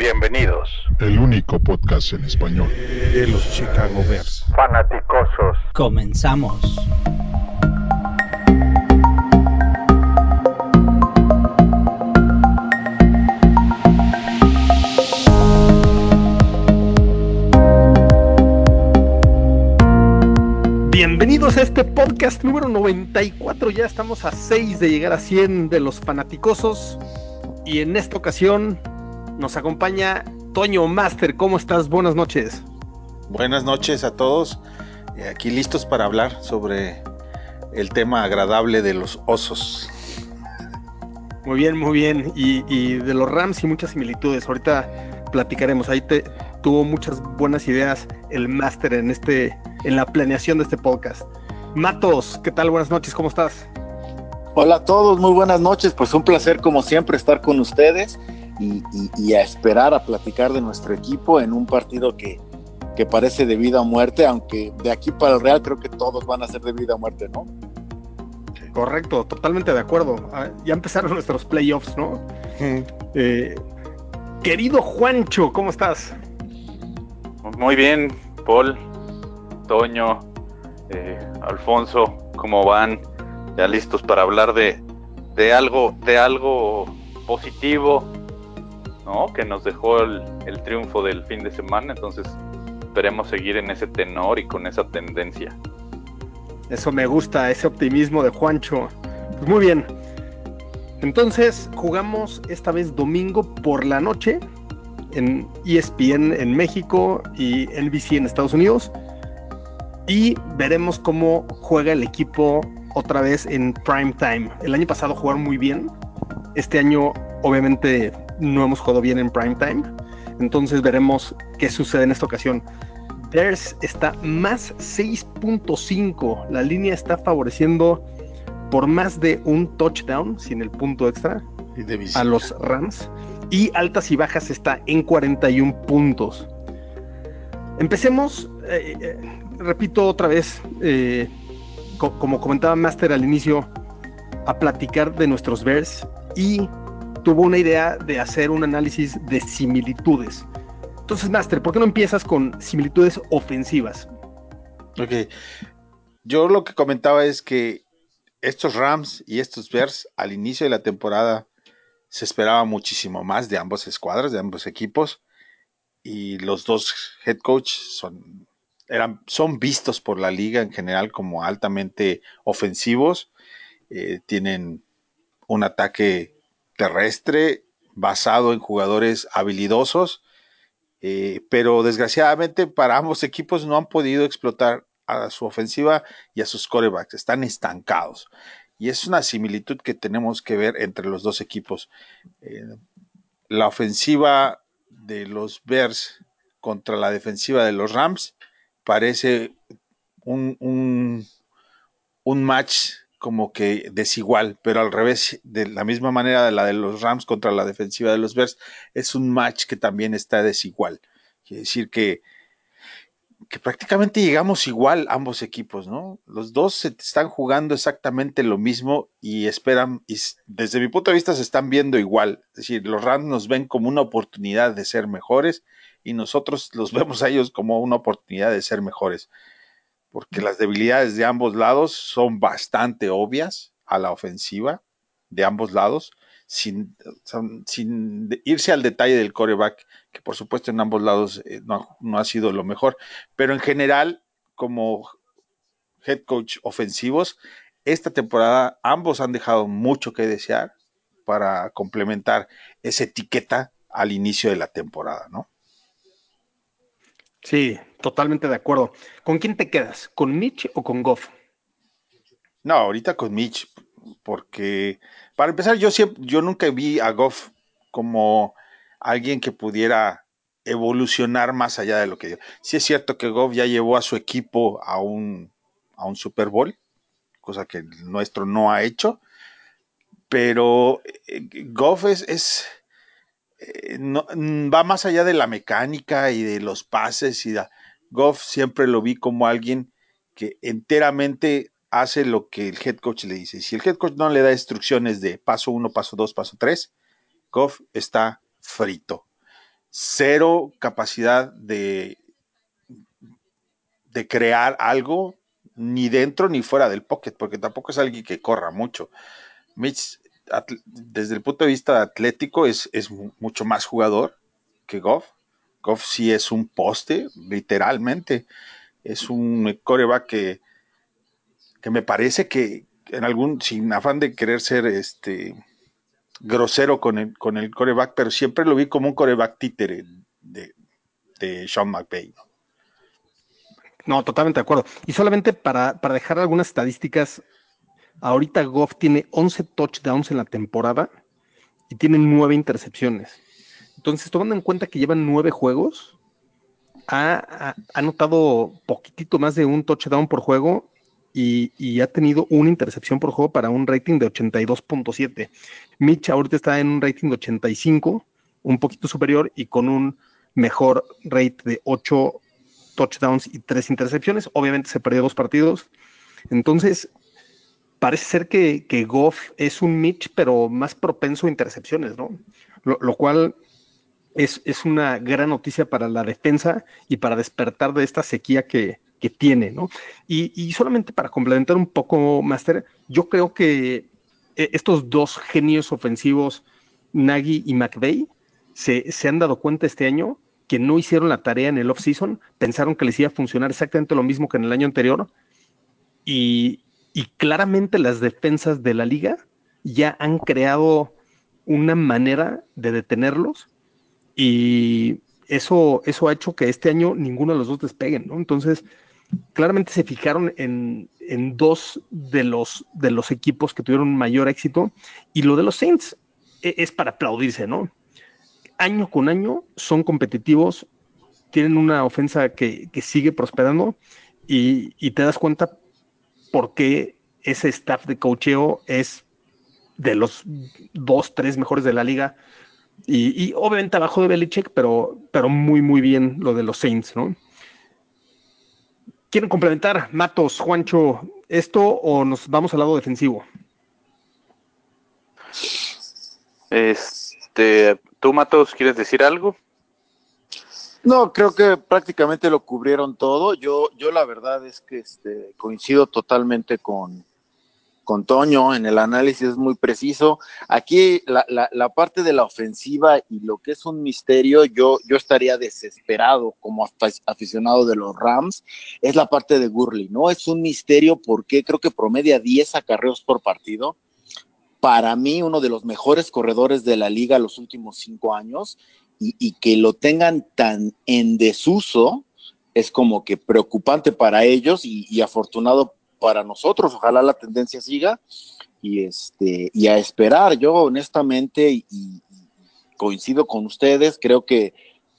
Bienvenidos. El único podcast en español de los Chicago Bears. Fanaticosos. Comenzamos. Bienvenidos a este podcast número 94. Ya estamos a 6 de llegar a 100 de los fanaticosos. Y en esta ocasión nos acompaña Toño Master. ¿Cómo estás? Buenas noches. Buenas noches a todos. Eh, Aquí listos para hablar sobre el tema agradable de los osos. Muy bien, muy bien. Y, y de los Rams y muchas similitudes. Ahorita platicaremos. Ahí te tuvo muchas buenas ideas el Master en este, en la planeación de este podcast. Matos, ¿qué tal? Buenas noches, ¿cómo estás? Hola a todos, muy buenas noches. Pues un placer como siempre estar con ustedes y, y- y a esperar a platicar de nuestro equipo en un partido que, que parece de vida o muerte, aunque de aquí para el Real creo que todos van a ser de vida o muerte, ¿no? Correcto, totalmente de acuerdo. Ah, Ya empezaron nuestros playoffs, ¿no? Eh, querido Juancho, ¿cómo estás? Muy bien, Paul, Toño, eh, Alfonso, ¿cómo van? Ya listos para hablar de, de algo, de algo positivo, Que nos dejó el, el triunfo del fin de semana. Entonces, esperemos seguir en ese tenor y con esa tendencia. Eso me gusta, ese optimismo de Juancho. Pues muy bien. Entonces, jugamos esta vez domingo por la noche en ESPN en México y NBC en Estados Unidos. Y veremos cómo juega el equipo otra vez en prime time. El año pasado jugaron muy bien. Este año, obviamente, no hemos jugado bien en prime time. Entonces veremos qué sucede en esta ocasión. Bears está más 6.5. La línea está favoreciendo por más de un touchdown sin el punto extra a los Rams. Y altas y bajas está en 41 puntos. Empecemos, eh, eh, repito otra vez, eh, co- como comentaba Master al inicio, a platicar de nuestros Bears y tuvo una idea de hacer un análisis de similitudes. Entonces, Master, ¿por qué no empiezas con similitudes ofensivas? Ok. Yo lo que comentaba es que estos Rams y estos Bears al inicio de la temporada se esperaba muchísimo más de ambos escuadras, de ambos equipos. Y los dos head coach son, eran, son vistos por la liga en general como altamente ofensivos. Eh, tienen un ataque terrestre basado en jugadores habilidosos. Eh, pero desgraciadamente para ambos equipos no han podido explotar a su ofensiva y a sus corebacks. Están estancados. Y es una similitud que tenemos que ver entre los dos equipos. Eh, la ofensiva de los Bears contra la defensiva de los Rams parece un, un, un match como que desigual, pero al revés, de la misma manera de la de los Rams contra la defensiva de los Bears, es un match que también está desigual. Quiere decir que, que prácticamente llegamos igual ambos equipos, ¿no? Los dos se están jugando exactamente lo mismo y esperan, y desde mi punto de vista se están viendo igual. Es decir, los Rams nos ven como una oportunidad de ser mejores y nosotros los vemos a ellos como una oportunidad de ser mejores. Porque las debilidades de ambos lados son bastante obvias a la ofensiva de ambos lados, sin, irse al detalle del coreback, que por supuesto en ambos lados eh, no, no ha sido lo mejor, pero en general, como head coach ofensivos, esta temporada ambos han dejado mucho que desear para complementar esa etiqueta al inicio de la temporada, ¿no? Sí, totalmente de acuerdo. ¿Con quién te quedas? ¿Con Mitch o con Goff? No, ahorita con Mitch, porque para empezar, yo siempre, yo nunca vi a Goff como alguien que pudiera evolucionar más allá de lo que dio. Sí es cierto que Goff ya llevó a su equipo a un, a un Super Bowl, cosa que el nuestro no ha hecho, pero eh, Goff es, es eh, no- va más allá de la mecánica y de los pases y da- Goff siempre lo vi como alguien que enteramente hace lo que el head coach le dice. Si el head coach no le da instrucciones de paso uno, paso dos, paso tres, Goff está frito. cero capacidad de, de crear algo ni dentro ni fuera del pocket, porque tampoco es alguien que corra mucho. Mitch, desde el punto de vista atlético, es, es mucho más jugador que Goff. Goff sí es un poste, literalmente. Es un coreback que, que me parece que en algún, sin afán de querer ser este grosero con el, con el coreback, pero siempre lo vi como un coreback títere de, de Sean McVay. ¿no? totalmente de acuerdo. Y solamente para, para dejar algunas estadísticas, ahorita Goff tiene 11 touchdowns en la temporada y tiene 9 intercepciones. Entonces, tomando en cuenta que llevan 9 juegos, ha, anotado poquitito más de un touchdown por juego y, ha tenido una intercepción por juego para un rating de 82.7. Mitch ahorita está en un rating de 85, un poquito superior y con un mejor rate de 8 touchdowns y 3 intercepciones. Obviamente se perdió dos partidos. Entonces, parece ser que, que Goff es un Mitch, pero más propenso a intercepciones, ¿no? lo cual es, una gran noticia para la defensa y para despertar de esta sequía que, tiene, ¿no? Y, solamente para complementar un poco, Master, yo creo que eh, estos dos genios ofensivos, Nagy y McVeigh, se, han dado cuenta este año que no hicieron la tarea en el off-season, pensaron que les iba a funcionar exactamente lo mismo que en el año anterior, y, y claramente las defensas de la liga ya han creado una manera de detenerlos y eso, eso ha hecho que este año ninguno de los dos despeguen, ¿no? Entonces, claramente se fijaron en, dos de los, de los equipos que tuvieron mayor éxito y lo de los Saints e, es, para aplaudirse, ¿no? Año con año son competitivos, tienen una ofensa que, sigue prosperando y, y, te das cuenta por qué ese staff de cocheo es de los dos, tres mejores de la liga y, obviamente abajo de Belichick, pero, pero muy, muy bien lo de los Saints, ¿no? ¿Quieren complementar, Matos, Juancho, esto o nos vamos al lado defensivo? Este, ¿tú, Matos, quieres decir algo? No, creo que prácticamente lo cubrieron todo. Yo, yo la verdad es que este, coincido totalmente con, con Toño en el análisis es muy preciso. Aquí la, la, parte de la ofensiva y lo que es un misterio, yo, yo estaría desesperado como aficionado de los Rams, es la parte de Gurley, ¿no? Es un misterio porque creo que promedia 10 acarreos por partido. Para mí, uno de los mejores corredores de la liga los últimos cinco años y, que lo tengan tan en desuso es como que preocupante para ellos y afortunado para nosotros. Ojalá la tendencia siga y, este, y a esperar. Yo honestamente, y, coincido con ustedes, creo que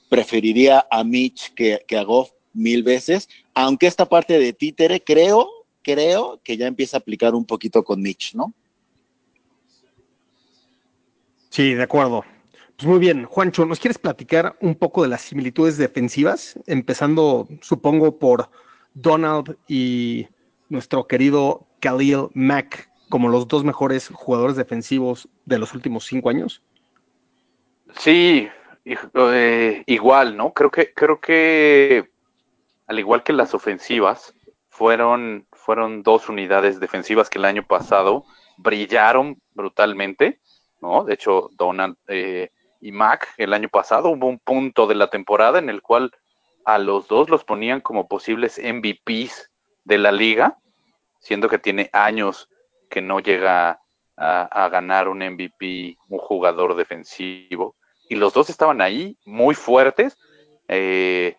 preferiría a Mitch que, que a Goff mil veces, aunque esta parte de títere creo, creo que ya empieza a aplicar un poquito con Mitch, ¿no? Sí, de acuerdo. Pues muy bien, Juancho, ¿nos quieres platicar un poco de las similitudes defensivas? Empezando, supongo, por Donald y nuestro querido Khalil Mack como los dos mejores jugadores defensivos de los últimos cinco años? Sí, eh, igual, ¿no? Creo que, creo que al igual que las ofensivas, fueron, fueron dos unidades defensivas que el año pasado brillaron brutalmente, ¿no? De hecho, Donald eh, y Mack el año pasado hubo un punto de la temporada en el cual a los dos los ponían como posibles MVPs de la liga siendo que tiene años que no llega a, ganar un MVP, un jugador defensivo. Y los dos estaban ahí muy fuertes. Eh,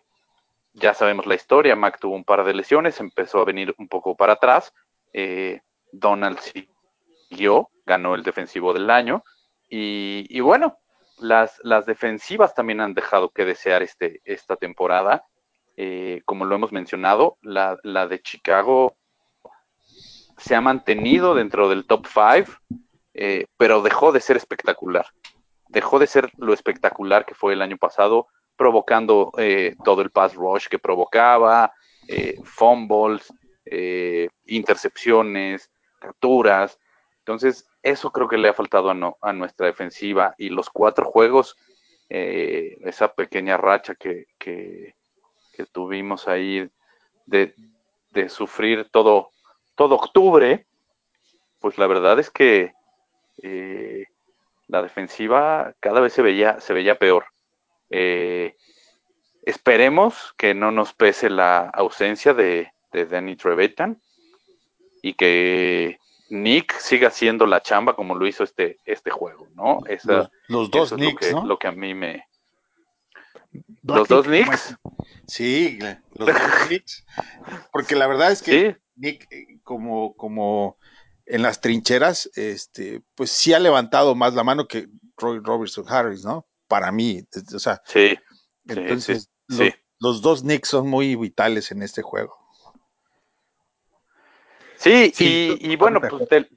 ya sabemos la historia, Mac tuvo un par de lesiones, empezó a venir un poco para atrás. Eh, Donald siguió, ganó el defensivo del año. Y, bueno, las, las, defensivas también han dejado que desear este, esta temporada. Eh, como lo hemos mencionado, la, la de Chicago se ha mantenido dentro del top 5, eh, pero dejó de ser espectacular. Dejó de ser lo espectacular que fue el año pasado, provocando eh, todo el pass rush que provocaba, fumbles, intercepciones, capturas. Entonces, eso creo que le ha faltado a, a nuestra defensiva y los cuatro juegos esa pequeña racha que, que tuvimos ahí de, de, sufrir todo, todo octubre, pues la verdad es que eh, la defensiva cada vez se veía, se veía peor. Eh, esperemos que no nos pese la ausencia de, de Danny Trevetan y que Nick siga haciendo la chamba como lo hizo este, este juego, ¿no? Esa, los dos eso es lo que, ¿no? lo que a mí me... Los dos Knicks. Sí, los dos Knicks. Porque la verdad es que Sí, Nick, eh, como, como en las trincheras, este, pues sí ha levantado más la mano que Roy Robertson Harris, ¿no? Para mí, o sea, sí, entonces sí, los, sí. los dos Knicks son muy vitales en este juego. Sí, Sí, y, y bueno, pues de,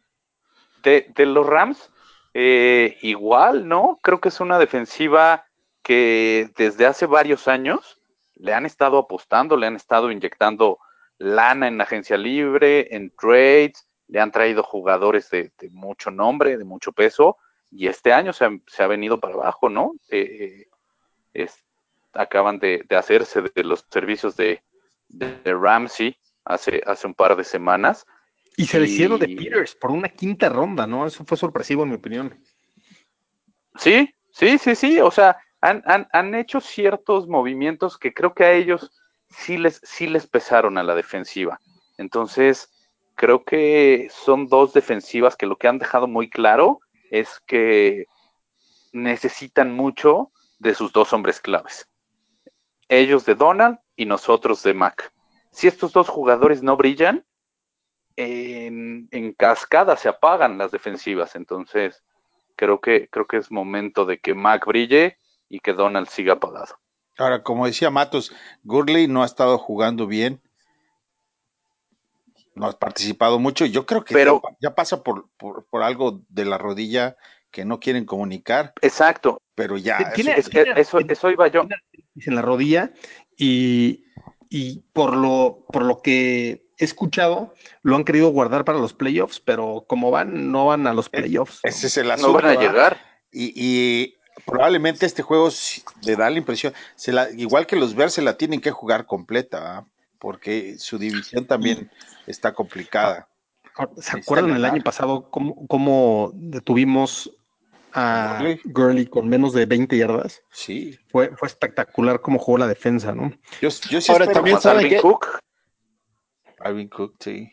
de- de los Rams, eh, igual, ¿no? Creo que es una defensiva que desde hace varios años le han estado apostando, le han estado inyectando lana en agencia libre, en trades, le han traído jugadores de, de mucho nombre, de mucho peso, y este año se ha, se ha venido para abajo, ¿no? Eh, es- acaban de, de hacerse de los servicios de, de, Ramsey hace, hace un par de semanas. Y se le hicieron de Peters por una quinta ronda, ¿no? Eso fue sorpresivo, en mi opinión. Sí, sí, sí, sí. O sea, han, han, han hecho ciertos movimientos que creo que a ellos sí les, sí les pesaron a la defensiva. Entonces, creo que son dos defensivas que lo que han dejado muy claro es que necesitan mucho de sus dos hombres claves. Ellos de Donald y nosotros de Mac. Si estos dos jugadores no brillan, en, en cascada se apagan las defensivas. Entonces, creo que, creo que es momento de que Mac brille y que Donald siga apagado. Ahora, como decía Matos, Gurley no ha estado jugando bien. No ha participado mucho. Yo creo que Pero- ya, ya pasa por, por, por algo de la rodilla que no quieren comunicar, Exacto. pero ya. Tiene- eso- Es- es- eso, eso iba yo. en la rodilla y, y por lo por lo que he escuchado lo han querido guardar para los playoffs, pero como van no van a los playoffs. ¿no? ese es el No asunto. van a llegar. Y, y probablemente este juego le da la impresión, se la, igual que los Bears se la tienen que jugar completa, ¿verdad? porque su división también está complicada. ¿Se Necesitan acuerdan el año pasado cómo, cómo detuvimos a Gurley. Gurley con menos de 20 yardas? Sí, Fue, fue espectacular cómo jugó la defensa, ¿no? yo, yo sí Ahora, también saben Dalvin que- Cook, Dalvin Cook, sí.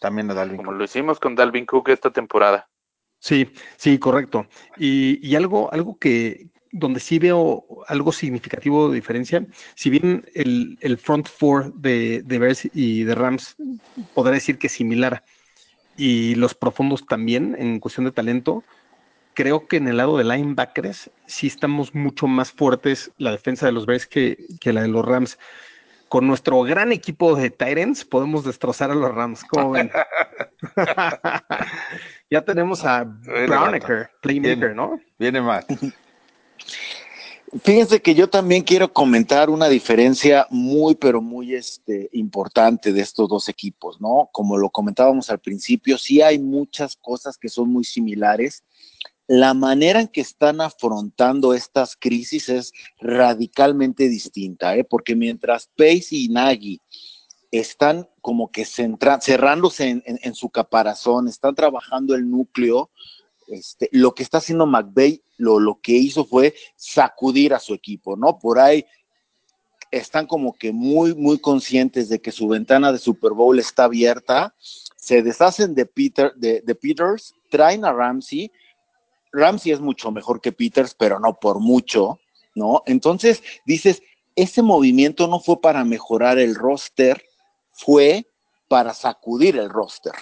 También a Dalvin como Cook. lo hicimos con Dalvin Cook esta temporada. Sí, sí, correcto. Y, y algo, algo que donde sí veo algo significativo de diferencia, si bien el, el front four de, de Bears y de Rams podría decir que es similar, y los profundos también en cuestión de talento, creo que en el lado de linebackers sí estamos mucho más fuertes la defensa de los Bears que, que la de los Rams. Con nuestro gran equipo de Titans podemos destrozar a los Rams. ¿Cómo ven? ya tenemos a Brownaker, playmaker. ¿no? Viene Matt. Fíjense que yo también quiero comentar una diferencia muy, pero muy este, importante de estos dos equipos, ¿no? Como lo comentábamos al principio, sí hay muchas cosas que son muy similares. La manera en que están afrontando estas crisis es radicalmente distinta, ¿eh? Porque mientras Pace y Nagy están como que cerrándose en su caparazón, están trabajando el núcleo, este, lo que está haciendo McVeigh, lo, lo que hizo fue sacudir a su equipo, ¿no? Por ahí están como que muy, muy conscientes de que su ventana de Super Bowl está abierta, se deshacen de, Peter, de, de Peters, traen a Ramsey, Ramsey es mucho mejor que Peters, pero no por mucho, ¿no? Entonces dices, ese movimiento no fue para mejorar el roster, fue para sacudir el roster,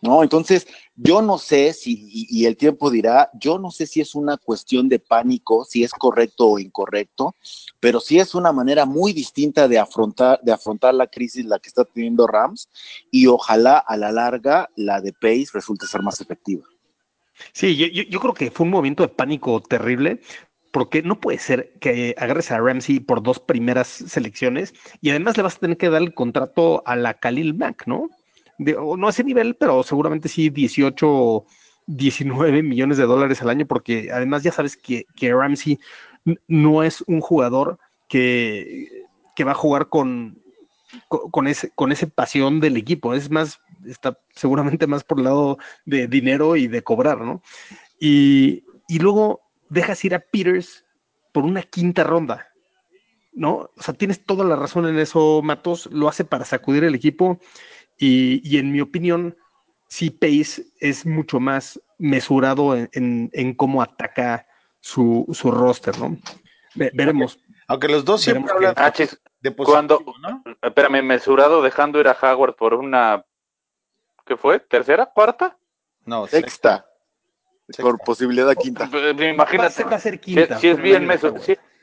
¿no? Entonces, yo no sé si, y, el tiempo dirá, yo no sé si es una cuestión de pánico, si es correcto o incorrecto, pero sí es una manera muy distinta de afrontar, de afrontar la crisis la que está teniendo Rams y ojalá a la larga la de Pace resulte ser más efectiva. Sí, yo, yo, creo que fue un movimiento de pánico terrible, porque no puede ser que agarres a Ramsey por dos primeras selecciones y además le vas a tener que dar el contrato a la Khalil Mack, ¿no? De, o no a ese nivel, pero seguramente sí 18, 19 millones de dólares al año, porque además ya sabes que, que Ramsey no es un jugador que, que va a jugar con, con, ese, con ese pasión del equipo. Es más, está seguramente más por el lado de dinero y de cobrar, ¿no? Y, y luego dejas ir a Peters por una quinta ronda, ¿no? O sea, tienes toda la razón en eso, Matos, lo hace para sacudir el equipo y, y en mi opinión, sí, Pace es mucho más mesurado en, en, cómo ataca su, su roster, ¿no? veremos. Aunque los dos siempre hablan ah, de cuando, ¿no? Espérame, mesurado dejando ir a Howard por una, ¿qué fue? ¿Tercera? ¿Cuarta? No, sexta. Por posibilidad quinta. Imagínate. Va a ser quinta. Si, es bien mesurado.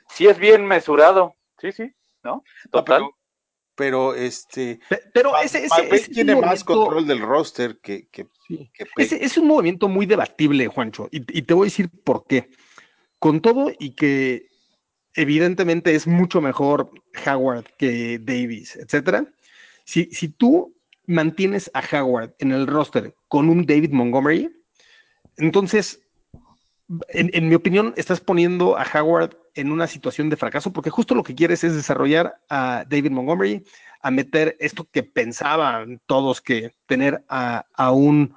Si, es bien mesurado. Sí, sí. ¿No? Total. pero, este. Pero ese, ese, tiene más control del roster que. que, ese, es un movimiento muy debatible, Juancho. Y, y te voy a decir por qué. Con todo y que evidentemente es mucho mejor Howard que Davis, etcétera. Si, si tú mantienes a Howard en el roster con un David Montgomery, entonces, en, mi opinión, estás poniendo a Howard en una situación de fracaso porque justo lo que quieres es desarrollar a David Montgomery, a meter esto que pensaban todos que tener a, un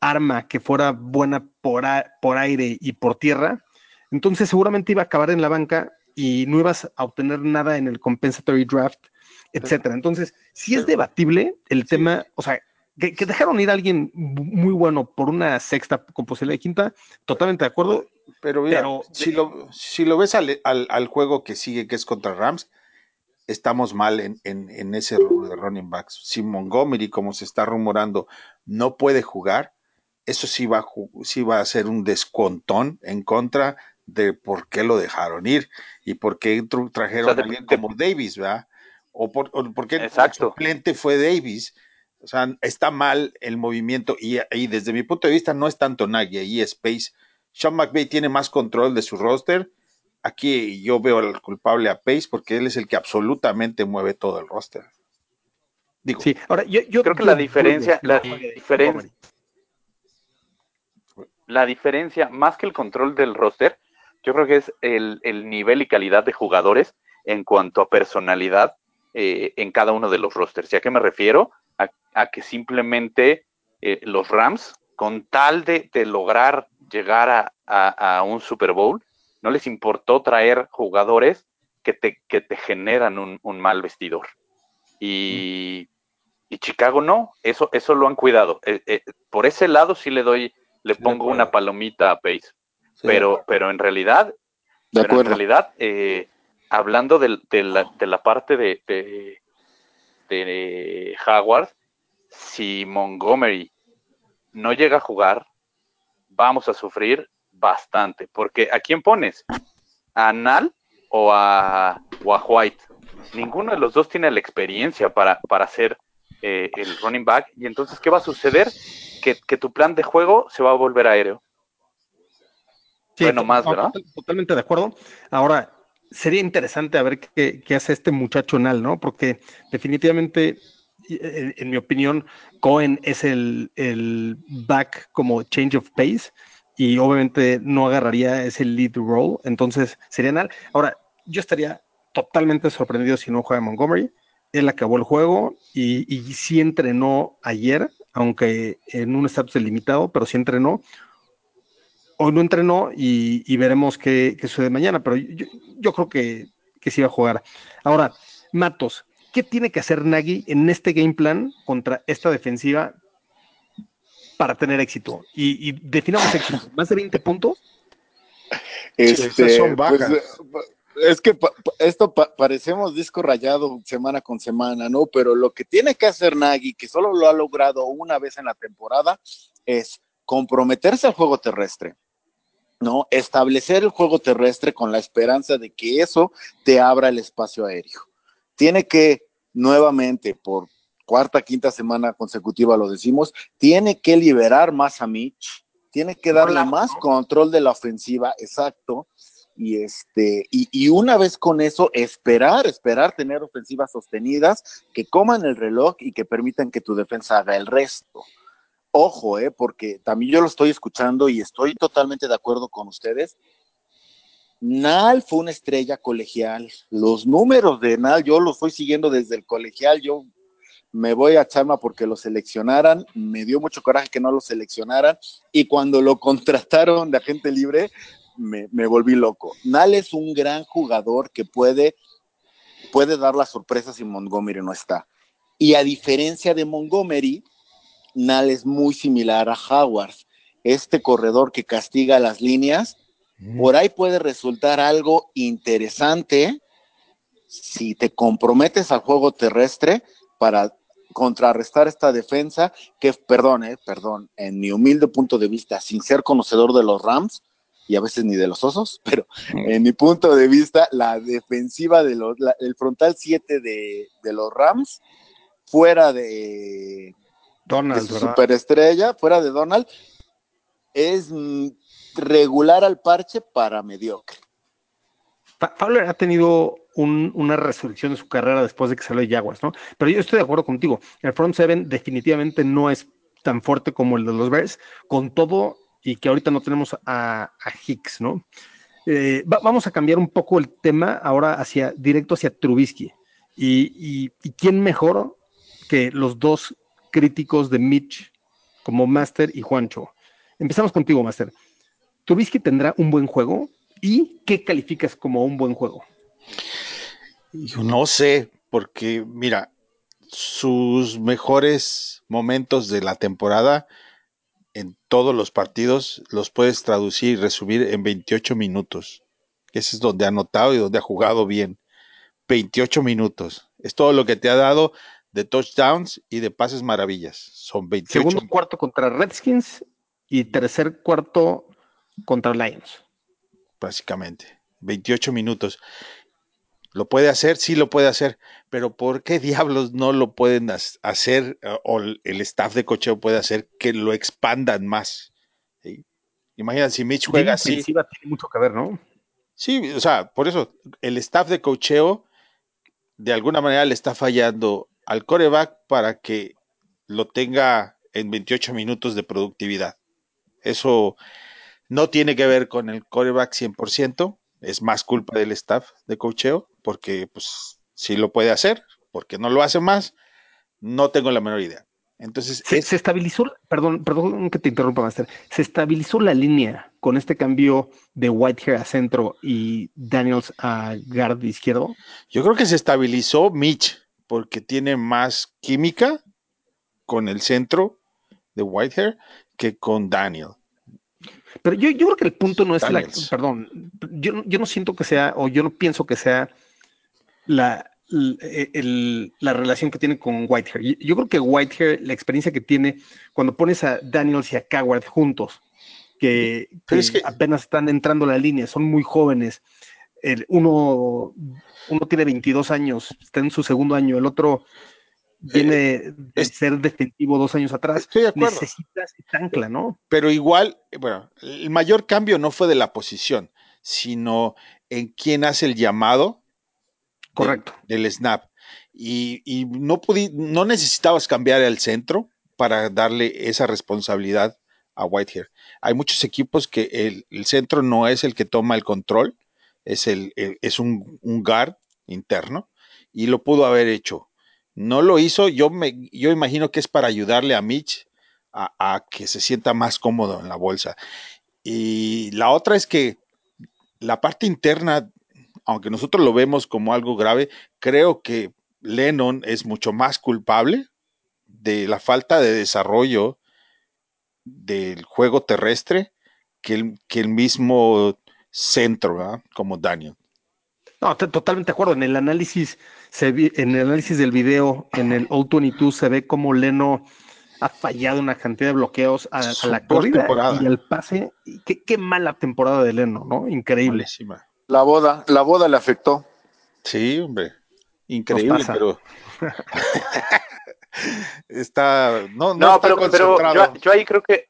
arma que fuera buena por, por aire y por tierra. Entonces seguramente iba a acabar en la banca y no ibas a obtener nada en el compensatory draft, etcétera. Entonces, si es debatible el tema, o sea, que, dejaron ir a alguien muy bueno por una sexta con posibilidad de quinta, totalmente de acuerdo. Pero, si, lo, si lo ves al, al, juego que sigue, que es contra Rams, estamos mal en, en, ese de running backs. Si Montgomery, como se está rumorando, no puede jugar, eso sí va, sí va a ser un descontón en contra de por qué lo dejaron ir y por qué trajeron a alguien como Davis, ¿verdad? O por, qué el suplente fue Davis. O sea, está mal el movimiento y, desde mi punto de vista no es tanto Nagy, ahí es Pace. Sean McVay tiene más control de su roster. Aquí yo veo al culpable a Pace porque él es el que absolutamente mueve todo el roster. Digo, sí, ahora yo, creo que la diferencia, la diferencia, la diferencia, más que el control del roster, yo creo que es el, nivel y calidad de jugadores en cuanto a personalidad eh, en cada uno de los rosters. ¿Y a qué me refiero? A, que simplemente eh, los Rams, con tal de, lograr llegar a, un Super Bowl, no les importó traer jugadores que te, que te generan un, mal vestidor. Y, Chicago no, eso, eso lo han cuidado. Eh, por ese lado sí le doy, le pongo una palomita a Pace pero, pero en realidad, en realidad, eh, hablando de, la, de, la, parte de, de, de Howard, si Montgomery no llega a jugar, vamos a sufrir bastante. Porque ¿a quién pones? ¿A Nal o a, White? Ninguno de los dos tiene la experiencia para, para ser eh, el running back. Y entonces, ¿qué va a suceder? Que, que, tu plan de juego se va a volver aéreo bueno, más, ¿verdad? Totalmente de acuerdo. Ahora, sería interesante a ver qué, hace este muchacho Nal, ¿no? Porque definitivamente, en, mi opinión, Cohen es el, back como change of pace y obviamente no agarraría ese lead role, entonces sería Nal. Ahora, yo estaría totalmente sorprendido si no juega Montgomery. Él acabó el juego y, y sí entrenó ayer, aunque en un estatus limitado, pero sí entrenó hoy no entrenó y, veremos qué, sucede mañana, pero yo, creo que, que, sí va a jugar. Ahora, Matos, ¿qué tiene que hacer Nagy en este game plan contra esta defensiva para tener éxito? Y, definamos éxito, ¿más de 20 puntos? Este, son pues, es que esto parecemos disco rayado semana con semana, ¿no? Pero lo que tiene que hacer Nagy, que solo lo ha logrado una vez en la temporada, es comprometerse al juego terrestre. ¿No? Establecer el juego terrestre con la esperanza de que eso te abra el espacio aéreo. Tiene que, nuevamente, por cuarta, quinta semana consecutiva lo decimos, tiene que liberar más a Mitch, tiene que darle más control de la ofensiva, exacto, y este, y, y, una vez con eso, esperar, esperar tener ofensivas sostenidas que coman el reloj y que permitan que tu defensa haga el resto ojo, eh, porque también yo lo estoy escuchando y estoy totalmente de acuerdo con ustedes. Nal fue una estrella colegial. Los números de Nal, yo los fui siguiendo desde el colegial. Yo me voy a Charma porque lo seleccionaran. Me dio mucho coraje que no lo seleccionaran. Y cuando lo contrataron de agente libre, me, me volví loco. Nal es un gran jugador que puede, puede dar la sorpresa si Montgomery no está. Y a diferencia de Montgomery, Nal es muy similar a Howard. Este corredor que castiga las líneas, por ahí puede resultar algo interesante si te comprometes al juego terrestre para contrarrestar esta defensa, que, perdón, eh, perdón, en mi humilde punto de vista, sin ser conocedor de los Rams, y a veces ni de los osos, pero en mi punto de vista, la defensiva de los, la, el frontal 7 de, de, los Rams, fuera de, Donald, de su superestrella, fuera de Donald, es regular al parche para mediocre. Fowler ha tenido un, una resurrección de su carrera después de que salió de Jaguars, ¿no? Pero yo estoy de acuerdo contigo. El front seven definitivamente no es tan fuerte como el de los Bears, con todo y que ahorita no tenemos a, a Hicks, ¿no? Eh, va, vamos a cambiar un poco el tema ahora hacia directo hacia Trubisky. Y, y, y, quién mejor que los dos críticos de Mitch como Master y Juancho. Empezamos contigo, Master. ¿Trubisky tendrá un buen juego? ¿Y qué calificas como un buen juego? Yo no sé, porque mira, sus mejores momentos de la temporada en todos los partidos los puedes traducir y resumir en 28 minutos. Ese es donde ha anotado y donde ha jugado bien. 28 minutos. Es todo lo que te ha dado de touchdowns y de pases maravillas. Son 28. Segundo cuarto contra Redskins y tercer cuarto contra Lions. Básicamente. 28 minutos. ¿Lo puede hacer? Sí lo puede hacer, pero ¿por qué diablos no lo pueden hacer o el staff de cocheo puede hacer que lo expandan más? ¿Sí? Imagina si Mitch juega así. Tiene mucho que ver, ¿no? Sí, o sea, por eso el staff de cocheo de alguna manera le está fallando al coreback para que lo tenga en 28 minutos de productividad. Eso no tiene que ver con el coreback 100%, es más culpa del staff de cocheo, porque pues sí lo puede hacer, porque no lo hace más, no tengo la menor idea. Entonces, se, es... se, estabilizó, perdón, perdón que te interrumpa, Master. Se estabilizó la línea con este cambio de Whitehair a centro y Daniels a guard izquierdo. Yo creo que se estabilizó Mitch, porque tiene más química con el centro de Whitehair que con Daniel. Pero yo, yo creo que el punto no es Daniels. la. Perdón, yo, yo no siento que sea, o yo no pienso que sea la, el, la relación que tiene con Whitehair. Yo creo que Whitehair, la experiencia que tiene cuando pones a Daniels y a Coward juntos, que, que, es que, apenas están entrando a la línea, son muy jóvenes. El, uno, uno tiene 22 años, está en su segundo año, el otro viene eh, de ser defensivo dos años atrás. Estoy de acuerdo. Necesitas ancla, ¿no? Pero igual, bueno, el mayor cambio no fue de la posición, sino en quién hace el llamado Correcto. De, del snap. Y, y no, pudi, no necesitabas cambiar el centro para darle esa responsabilidad a Whitehair. Hay muchos equipos que el, el, centro no es el que toma el control, es, el, es un, un, guard interno y lo pudo haber hecho. No lo hizo, yo, me, yo imagino que es para ayudarle a Mitch a, a que se sienta más cómodo en la bolsa. Y la otra es que la parte interna aunque nosotros lo vemos como algo grave, creo que Lennon es mucho más culpable de la falta de desarrollo del juego terrestre que el, que el mismo centro, ¿verdad? como Daniel. No, totalmente de acuerdo. En el análisis, se vi, en el análisis del video, en el O22 se ve como Leno ha fallado una cantidad de bloqueos a, a la corrida y el pase. Qué, qué, mala temporada de Leno, ¿no? Increíble. Malísima. La boda, la boda le afectó. Sí, hombre. Increíble, pero. está. No, no, no está pero, pero yo, yo, ahí creo que.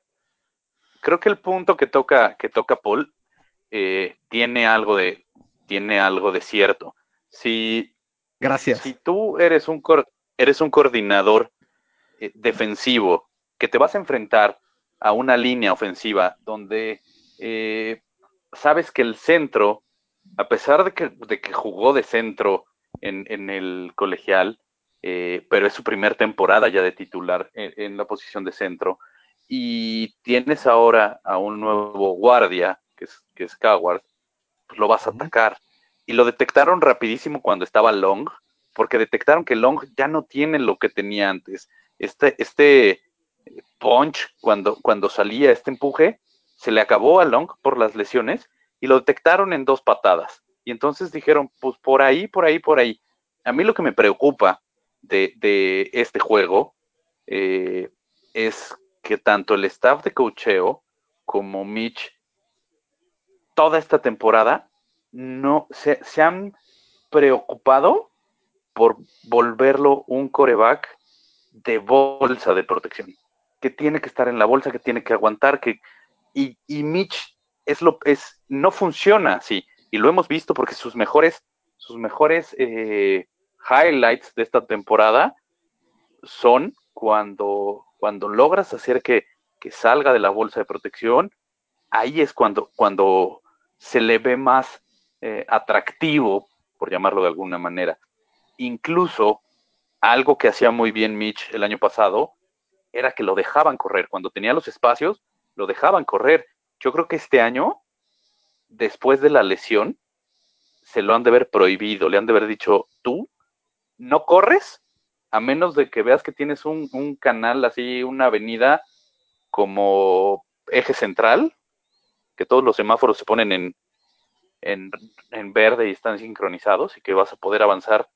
Creo que el punto que toca, que toca Paul eh, tiene algo de. Tiene algo de cierto. Si. Gracias. Si tú eres un, eres un coordinador eh, defensivo que te vas a enfrentar a una línea ofensiva donde eh, sabes que el centro a pesar de que, de que jugó de centro en, en el colegial, eh, pero es su primera temporada ya de titular en, en, la posición de centro, y tienes ahora a un nuevo guardia, que es, que es Coward, pues lo vas a atacar. Y lo detectaron rapidísimo cuando estaba Long, porque detectaron que Long ya no tiene lo que tenía antes. Este, este punch, cuando, cuando salía este empuje, se le acabó a Long por las lesiones y lo detectaron en dos patadas. Y entonces dijeron, pues por ahí, por ahí, por ahí. A mí lo que me preocupa de, de este juego eh, es que tanto el staff de cocheo como Mitch, toda esta temporada, no se, se han preocupado por volverlo un coreback de bolsa de protección, que tiene que estar en la bolsa, que tiene que aguantar, que y, y Mitch es lo es no funciona así y lo hemos visto porque sus mejores sus mejores eh, highlights de esta temporada son cuando cuando logras hacer que, que salga de la bolsa de protección ahí es cuando cuando se le ve más eh, atractivo por llamarlo de alguna manera incluso algo que hacía muy bien Mitch el año pasado era que lo dejaban correr. Cuando tenía los espacios, lo dejaban correr. Yo creo que este año, después de la lesión, se lo han de haber prohibido. Le han de haber dicho, tú no corres a menos de que veas que tienes un, un canal así, una avenida como eje central, que todos los semáforos se ponen en, en, en verde y están sincronizados y que vas a poder avanzar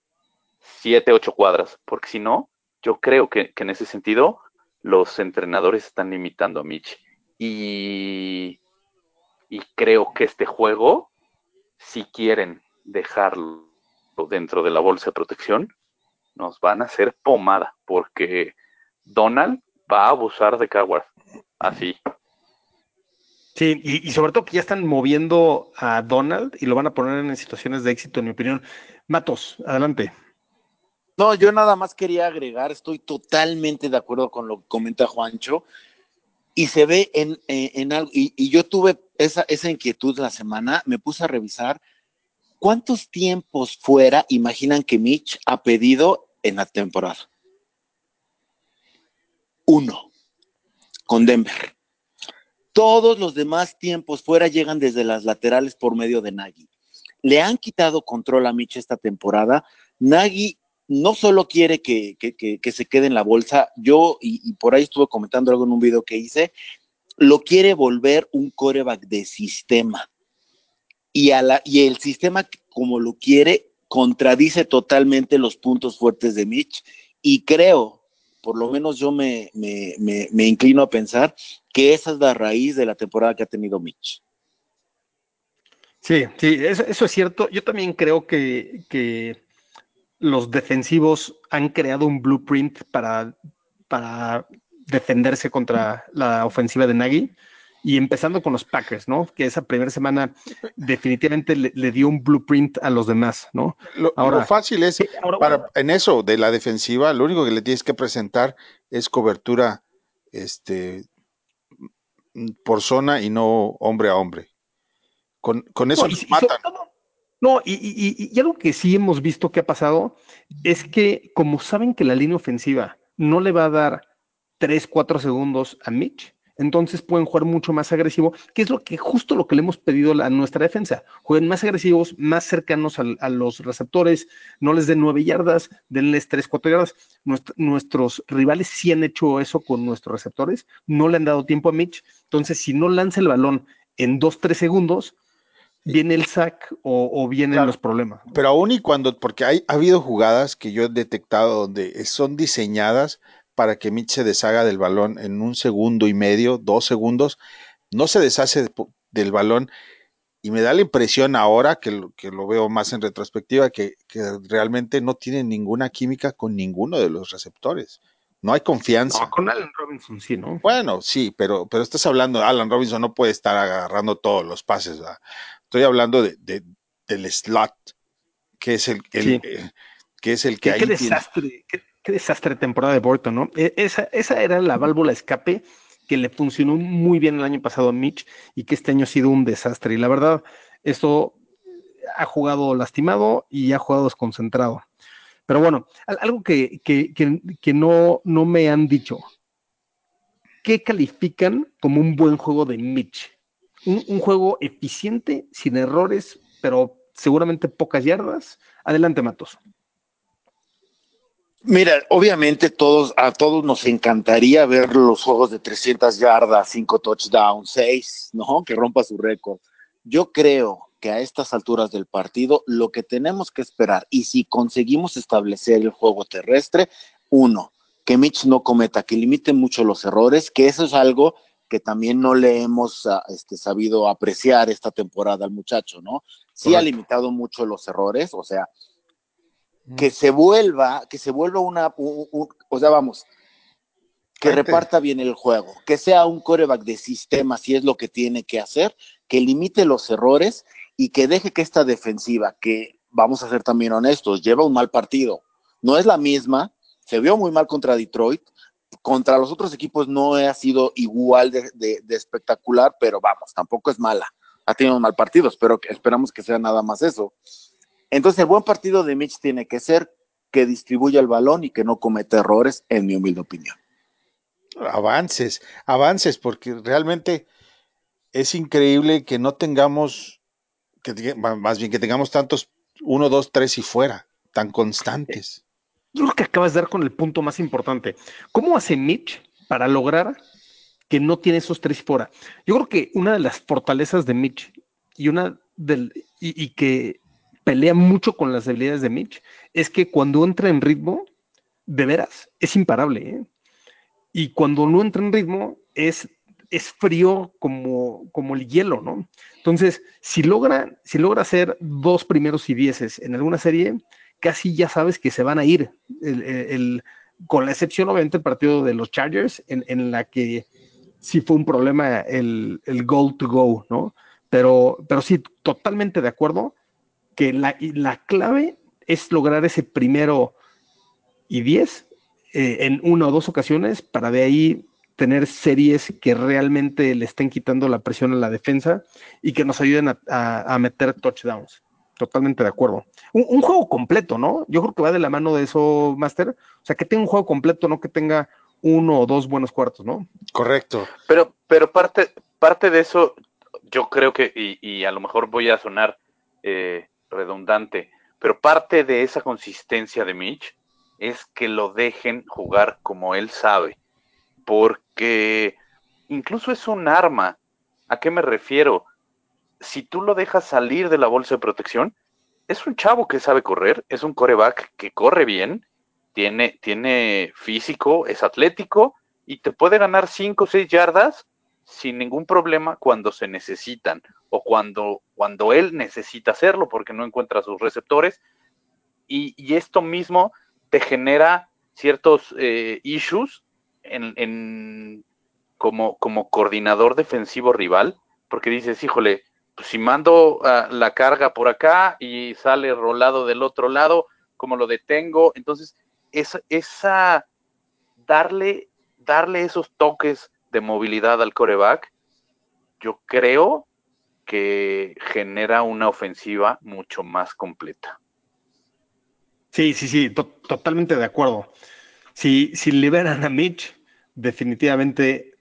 siete, ocho cuadras, porque si no, yo creo que, que, en ese sentido los entrenadores están limitando a Mitch. Y, y creo que este juego, si quieren dejarlo dentro de la bolsa de protección, nos van a hacer pomada, porque Donald va a abusar de Coward. Así. Sí, y, sobre todo que ya están moviendo a Donald y lo van a poner en situaciones de éxito, en mi opinión. Matos, adelante. No, yo nada más quería agregar, estoy totalmente de acuerdo con lo que comenta Juancho, y se ve en, en, en algo, y, y, yo tuve esa, esa inquietud la semana, me puse a revisar cuántos tiempos fuera imaginan que Mitch ha pedido en la temporada. Uno, con Denver. Todos los demás tiempos fuera llegan desde las laterales por medio de Nagy. Le han quitado control a Mitch esta temporada. Nagy no solo quiere que, que, que, se quede en la bolsa, yo, y, y, por ahí estuve comentando algo en un video que hice, lo quiere volver un coreback de sistema. Y, a la, y el sistema, como lo quiere, contradice totalmente los puntos fuertes de Mitch. Y creo, por lo menos yo me, me, me, inclino a pensar que esa es la raíz de la temporada que ha tenido Mitch. Sí, sí, eso, eso es cierto. Yo también creo que, que los defensivos han creado un blueprint para, para defenderse contra la ofensiva de Nagy. Y empezando con los Packers, ¿no? Que esa primera semana definitivamente le, le, dio un blueprint a los demás, ¿no? Lo, ahora, lo fácil es, sí, ahora, para, en eso de la defensiva, lo único que le tienes que presentar es cobertura este, por zona y no hombre a hombre. Con, con eso no, y, matan. Todo, no, y, y, y, algo que sí hemos visto que ha pasado es que como saben que la línea ofensiva no le va a dar 3, 4 segundos a Mitch, entonces pueden jugar mucho más agresivo, que es lo que justo lo que le hemos pedido a nuestra defensa. Jueguen más agresivos, más cercanos a, a los receptores, no les den 9 yardas, denles 3, 4 yardas. Nuest, nuestros rivales sí han hecho eso con nuestros receptores, no le han dado tiempo a Mitch, entonces si no lanza el balón en 2, 3 segundos, viene el sack o, o vienen claro, los problemas. Pero aún y cuando, porque hay, ha habido jugadas que yo he detectado donde son diseñadas para que Mitch se deshaga del balón en un segundo y medio, dos segundos, no se deshace de, del balón y me da la impresión ahora que lo, que lo veo más en retrospectiva que, que, realmente no tiene ninguna química con ninguno de los receptores. No hay confianza. No, con Alan Robinson sí, ¿no? Bueno, sí, pero, pero estás hablando, Alan Robinson no puede estar agarrando todos los pases. ¿verdad? Estoy hablando de, de, del slot, que es el, el sí. eh, que es el que ¿Qué, ahí qué desastre, qué, qué, desastre temporada de Burton, ¿no? E, Esa, esa era la válvula escape que le funcionó muy bien el año pasado a Mitch y que este año ha sido un desastre. Y la verdad, esto ha jugado lastimado y ha jugado desconcentrado. Pero bueno, algo que, no, no me han dicho. ¿Qué califican como un buen juego de Mitch? Un, juego eficiente, sin errores, pero seguramente pocas yardas. Adelante, Matos. Mira, obviamente todos, a todos nos encantaría ver los juegos de 300 yardas, 5 touchdowns, 6, ¿no? Que rompa su récord. Yo creo que a estas alturas del partido lo que tenemos que esperar, y si conseguimos establecer el juego terrestre, uno, que Mitch no cometa, que limite mucho los errores, que eso es algo que también no le hemos ah, este, sabido apreciar esta temporada al muchacho, ¿no? Sí ha limitado mucho los errores, o sea, que se vuelva, que se vuelva una, o sea, vamos, que reparta bien el juego, que sea un coreback de sistema, si es lo que tiene que hacer, que limite los errores y que deje que esta defensiva, que vamos a ser también honestos, lleva un mal partido, no es la misma, se vio muy mal contra Detroit, contra los otros equipos no ha sido igual de, espectacular, pero vamos, tampoco es mala, ha tenido mal partido, espero que, esperamos que sea nada más eso. Entonces el buen partido de Mitch tiene que ser que distribuya el balón y que no cometa errores, en mi humilde opinión. Avances, avances, porque realmente es increíble que no tengamos que más bien que tengamos tantos uno, dos, tres y fuera, tan constantes. Yo creo que acabas de dar con el punto más importante. ¿Cómo hace Mitch para lograr que no tiene esos tres y fuera? Yo creo que una de las fortalezas de Mitch y una del y, que pelea mucho con las debilidades de Mitch es que cuando entra en ritmo, de veras, es imparable. ¿eh? Y cuando no entra en ritmo, es es frío como, como el hielo, ¿no? Entonces, si logra, si logra hacer dos primeros y dieces en alguna serie, casi ya sabes que se van a ir. con la excepción, obviamente, el partido de los Chargers, en, la que sí fue un problema el, el goal to go, ¿no? Pero, pero sí, totalmente de acuerdo que la, la clave es lograr ese primero y diez eh, en una o dos ocasiones para de ahí tener series que realmente le estén quitando la presión a la defensa y que nos ayuden a, meter touchdowns. Totalmente de acuerdo. Un, juego completo, ¿no? Yo creo que va de la mano de eso, Master. O sea, que tenga un juego completo, no que tenga uno o dos buenos cuartos, ¿no? Correcto. Pero, pero parte, parte de eso, yo creo que, y, a lo mejor voy a sonar eh, redundante, pero parte de esa consistencia de Mitch es que lo dejen jugar como él sabe porque incluso es un arma. ¿A qué me refiero? Si tú lo dejas salir de la bolsa de protección, es un chavo que sabe correr, es un coreback que corre bien, tiene, tiene físico, es atlético y te puede ganar 5 o 6 yardas sin ningún problema cuando se necesitan o cuando, cuando él necesita hacerlo porque no encuentra sus receptores. Y, esto mismo te genera ciertos eh, issues en, como, como coordinador defensivo rival, porque dices, híjole, pues si mando ah, la carga por acá y sale rolado del otro lado, como lo detengo? Entonces, esa, esa darle, darle esos toques de movilidad al coreback, yo creo que genera una ofensiva mucho más completa. Sí, sí, sí, totalmente de acuerdo. Si, si liberan a Mitch, definitivamente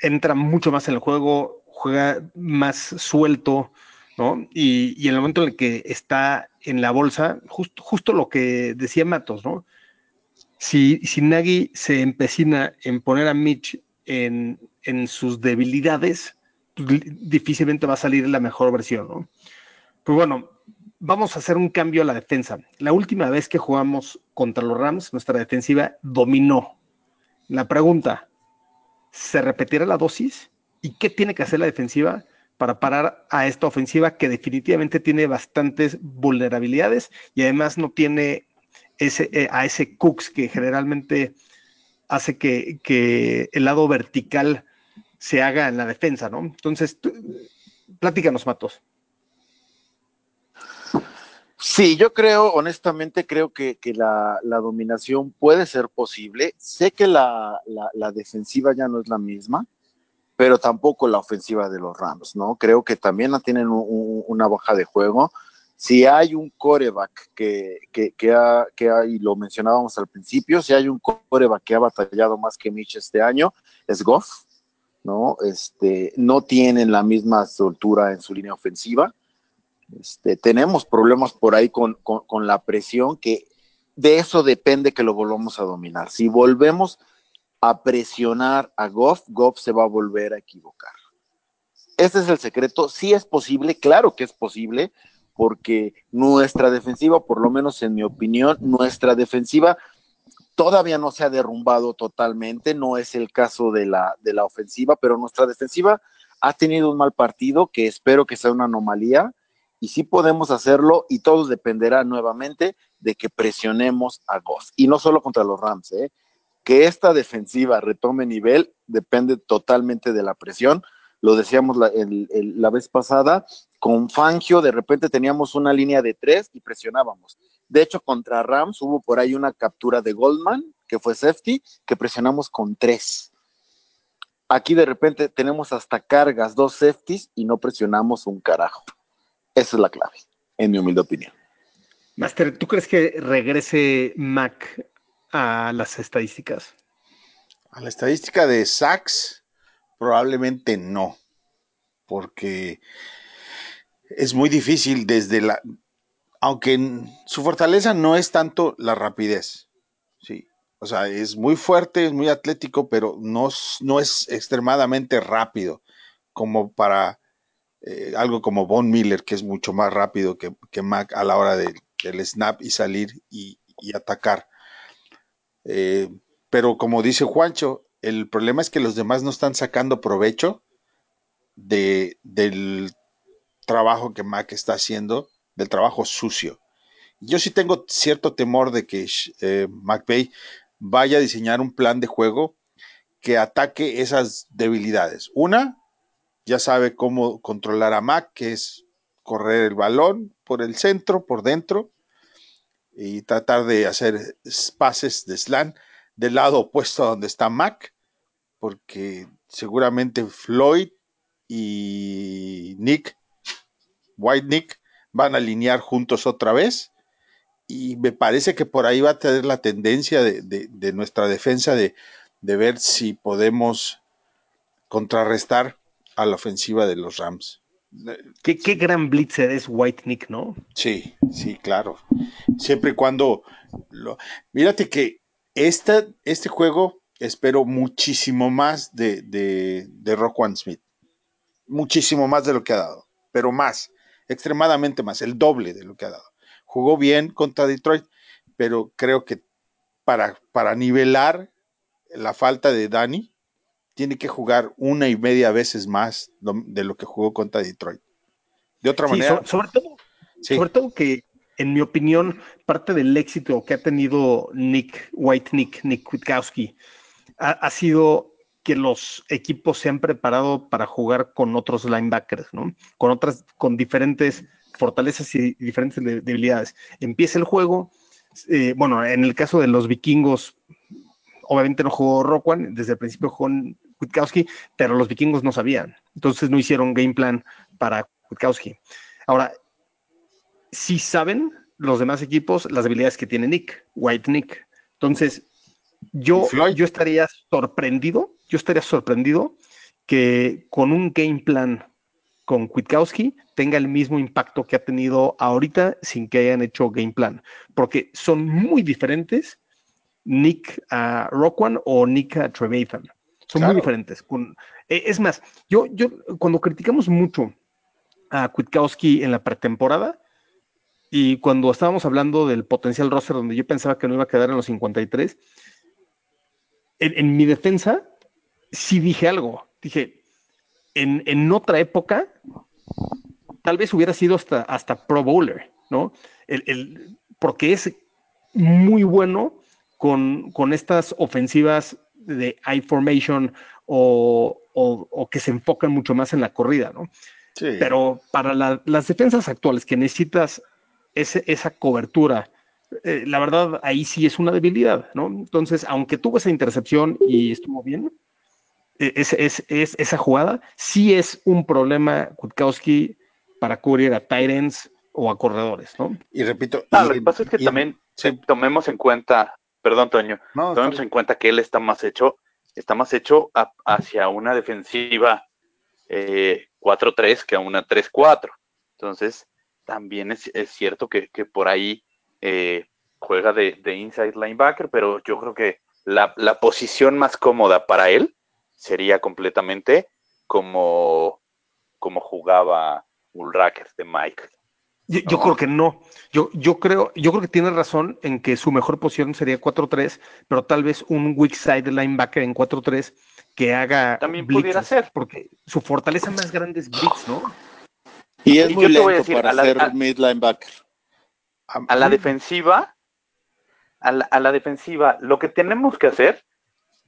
entra mucho más en el juego, juega más suelto, ¿no? Y, en el momento en el que está en la bolsa, justo lo que decía Matos, ¿no? Si, si Nagy se empecina en poner a Mitch en, en sus debilidades, difícilmente va a salir la mejor versión, ¿no? Pues bueno, vamos a hacer un cambio a la defensa. La última vez que jugamos contra los Rams, nuestra defensiva dominó. La pregunta, ¿se repetirá la dosis? ¿Y qué tiene que hacer la defensiva para parar a esta ofensiva que definitivamente tiene bastantes vulnerabilidades y además no tiene ese, eh, a ese Cooks que generalmente hace que, que, el lado vertical se haga en la defensa, ¿no? Entonces, platícanos, Matos. Sí, yo creo, honestamente, creo que, la, dominación puede ser posible. Sé que la, defensiva ya no es la misma, pero tampoco la ofensiva de los Rams, ¿no? Creo que también tienen una baja de juego. si hay un coreback que, que, que, ha, que ha, y lo mencionábamos al principio, si hay un coreback que ha batallado más que Mitch este año, es Goff, ¿no? Este, no tienen la misma soltura en su línea ofensiva. Este, tenemos problemas por ahí con, con, con la presión, que de eso depende que lo volvamos a dominar. Si volvemos a presionar a Goff, Goff se va a volver a equivocar. Este es el secreto. Sí es posible, claro que es posible, porque nuestra defensiva, por lo menos en mi opinión, nuestra defensiva todavía no se ha derrumbado totalmente, no es el caso de la, de la ofensiva, pero nuestra defensiva ha tenido un mal partido que espero que sea una anomalía y sí podemos hacerlo y todo dependerá nuevamente de que presionemos a Goff y no solo contra los Rams, ¿eh? que esta defensiva retome nivel depende totalmente de la presión, lo decíamos la, el, la vez pasada, con Fangio de repente teníamos una línea de tres y presionábamos. De hecho, contra Rams hubo por ahí una captura de Goldman, que fue safety, que presionamos con tres. Aquí de repente tenemos hasta cargas, dos safeties y no presionamos un carajo. Esa es la clave, en mi humilde opinión. Master, ¿tú crees que regrese Mac a las estadísticas? A la estadística de sacks, probablemente no, porque es muy difícil desde la, aunque su fortaleza no es tanto la rapidez, sí, o sea, es muy fuerte, es muy atlético, pero no, no es extremadamente rápido como para eh, algo como Von Miller, que es mucho más rápido que, que Mac a la hora de, del snap y salir y, y atacar. Eh, pero como dice Juancho, el problema es que los demás no están sacando provecho de, del trabajo que Mac está haciendo, del trabajo sucio. Yo sí tengo cierto temor de que eh, McVay vaya a diseñar un plan de juego que ataque esas debilidades. Una, ya sabe cómo controlar a Mac, que es correr el balón por el centro, por dentro, y tratar de hacer pases de slant del lado opuesto a donde está Mac, porque seguramente Floyd y Nick, White Nick, van a alinear juntos otra vez. Y me parece que por ahí va a tener la tendencia de, de, de nuestra defensa de, de, ver si podemos contrarrestar a la ofensiva de los Rams. Qué, qué gran blitzer es White Nick, ¿no? Sí, sí, claro. Siempre y cuando. Lo... Mírate que esta, este juego espero muchísimo más de, de, de Rock One Smith. Muchísimo más de lo que ha dado. Pero más extremadamente más, el doble de lo que ha dado. Jugó bien contra Detroit, pero creo que para, para nivelar la falta de Dani, tiene que jugar una y media veces más de lo que jugó contra Detroit. De otra sí, manera. So, sobre, todo, sí. sobre todo que, en mi opinión, parte del éxito que ha tenido Nick White, Nick, Nick Kwiatkowski, ha, ha sido que los equipos se han preparado para jugar con otros linebackers, ¿no? Con otras, con diferentes fortalezas y diferentes debilidades. Empieza el juego, eh, bueno, en el caso de los vikingos, obviamente no jugó Rockwan, desde el principio jugó Kwiatkowski, pero los vikingos no sabían, entonces no hicieron game plan para Kwiatkowski. Ahora, sí saben los demás equipos las habilidades que tiene Nick, White Nick. Entonces, yo, yo estaría sorprendido, yo estaría sorprendido que con un game plan con Kwiatkowski tenga el mismo impacto que ha tenido ahorita sin que hayan hecho game plan, porque son muy diferentes Nick uh, Rockwan o Nick uh, Trevathan. Son claro. muy diferentes. Con, eh, es más, yo, yo cuando criticamos mucho a Kwiatkowski en la pretemporada, y cuando estábamos hablando del potencial roster, donde yo pensaba que no iba a quedar en los 53, en, en mi defensa sí dije algo. Dije, en, en, otra época, tal vez hubiera sido hasta, hasta Pro Bowler, ¿no? El, el, porque es muy bueno con, con, estas ofensivas de I formation o, o, o, que se enfocan mucho más en la corrida, ¿no? Sí. Pero para la, las defensas actuales que necesitas ese, esa cobertura, eh, la verdad ahí sí es una debilidad, ¿no? Entonces, aunque tuvo esa intercepción y estuvo bien, es, es, es, esa jugada sí es un problema Kutkowski para cubrir a Tyrants o a corredores, ¿no? Y repito. No, y- lo que pasa es que y- también sí. eh, tomemos en cuenta, perdón, Toño, No, tomemos está en cuenta que él está más hecho, está más hecho a- hacia una defensiva eh, 4-3 que a una 3-4. Entonces, también es, es cierto que, que por ahí eh, juega de, de inside linebacker, pero yo creo que la, la posición más cómoda para él sería completamente como, como jugaba Ulracker de Mike. Yo, creo que no. Yo, yo creo, yo creo que tiene razón en que su mejor posición sería 4-3, pero tal vez un weak side linebacker en 4-3 que haga También blitzes, pudiera ser. porque su fortaleza más grande es blitz, ¿no? Y es Y muy lento decir, para la- ser a- mid linebacker. A la defensiva, a la, a la defensiva, lo que tenemos que hacer,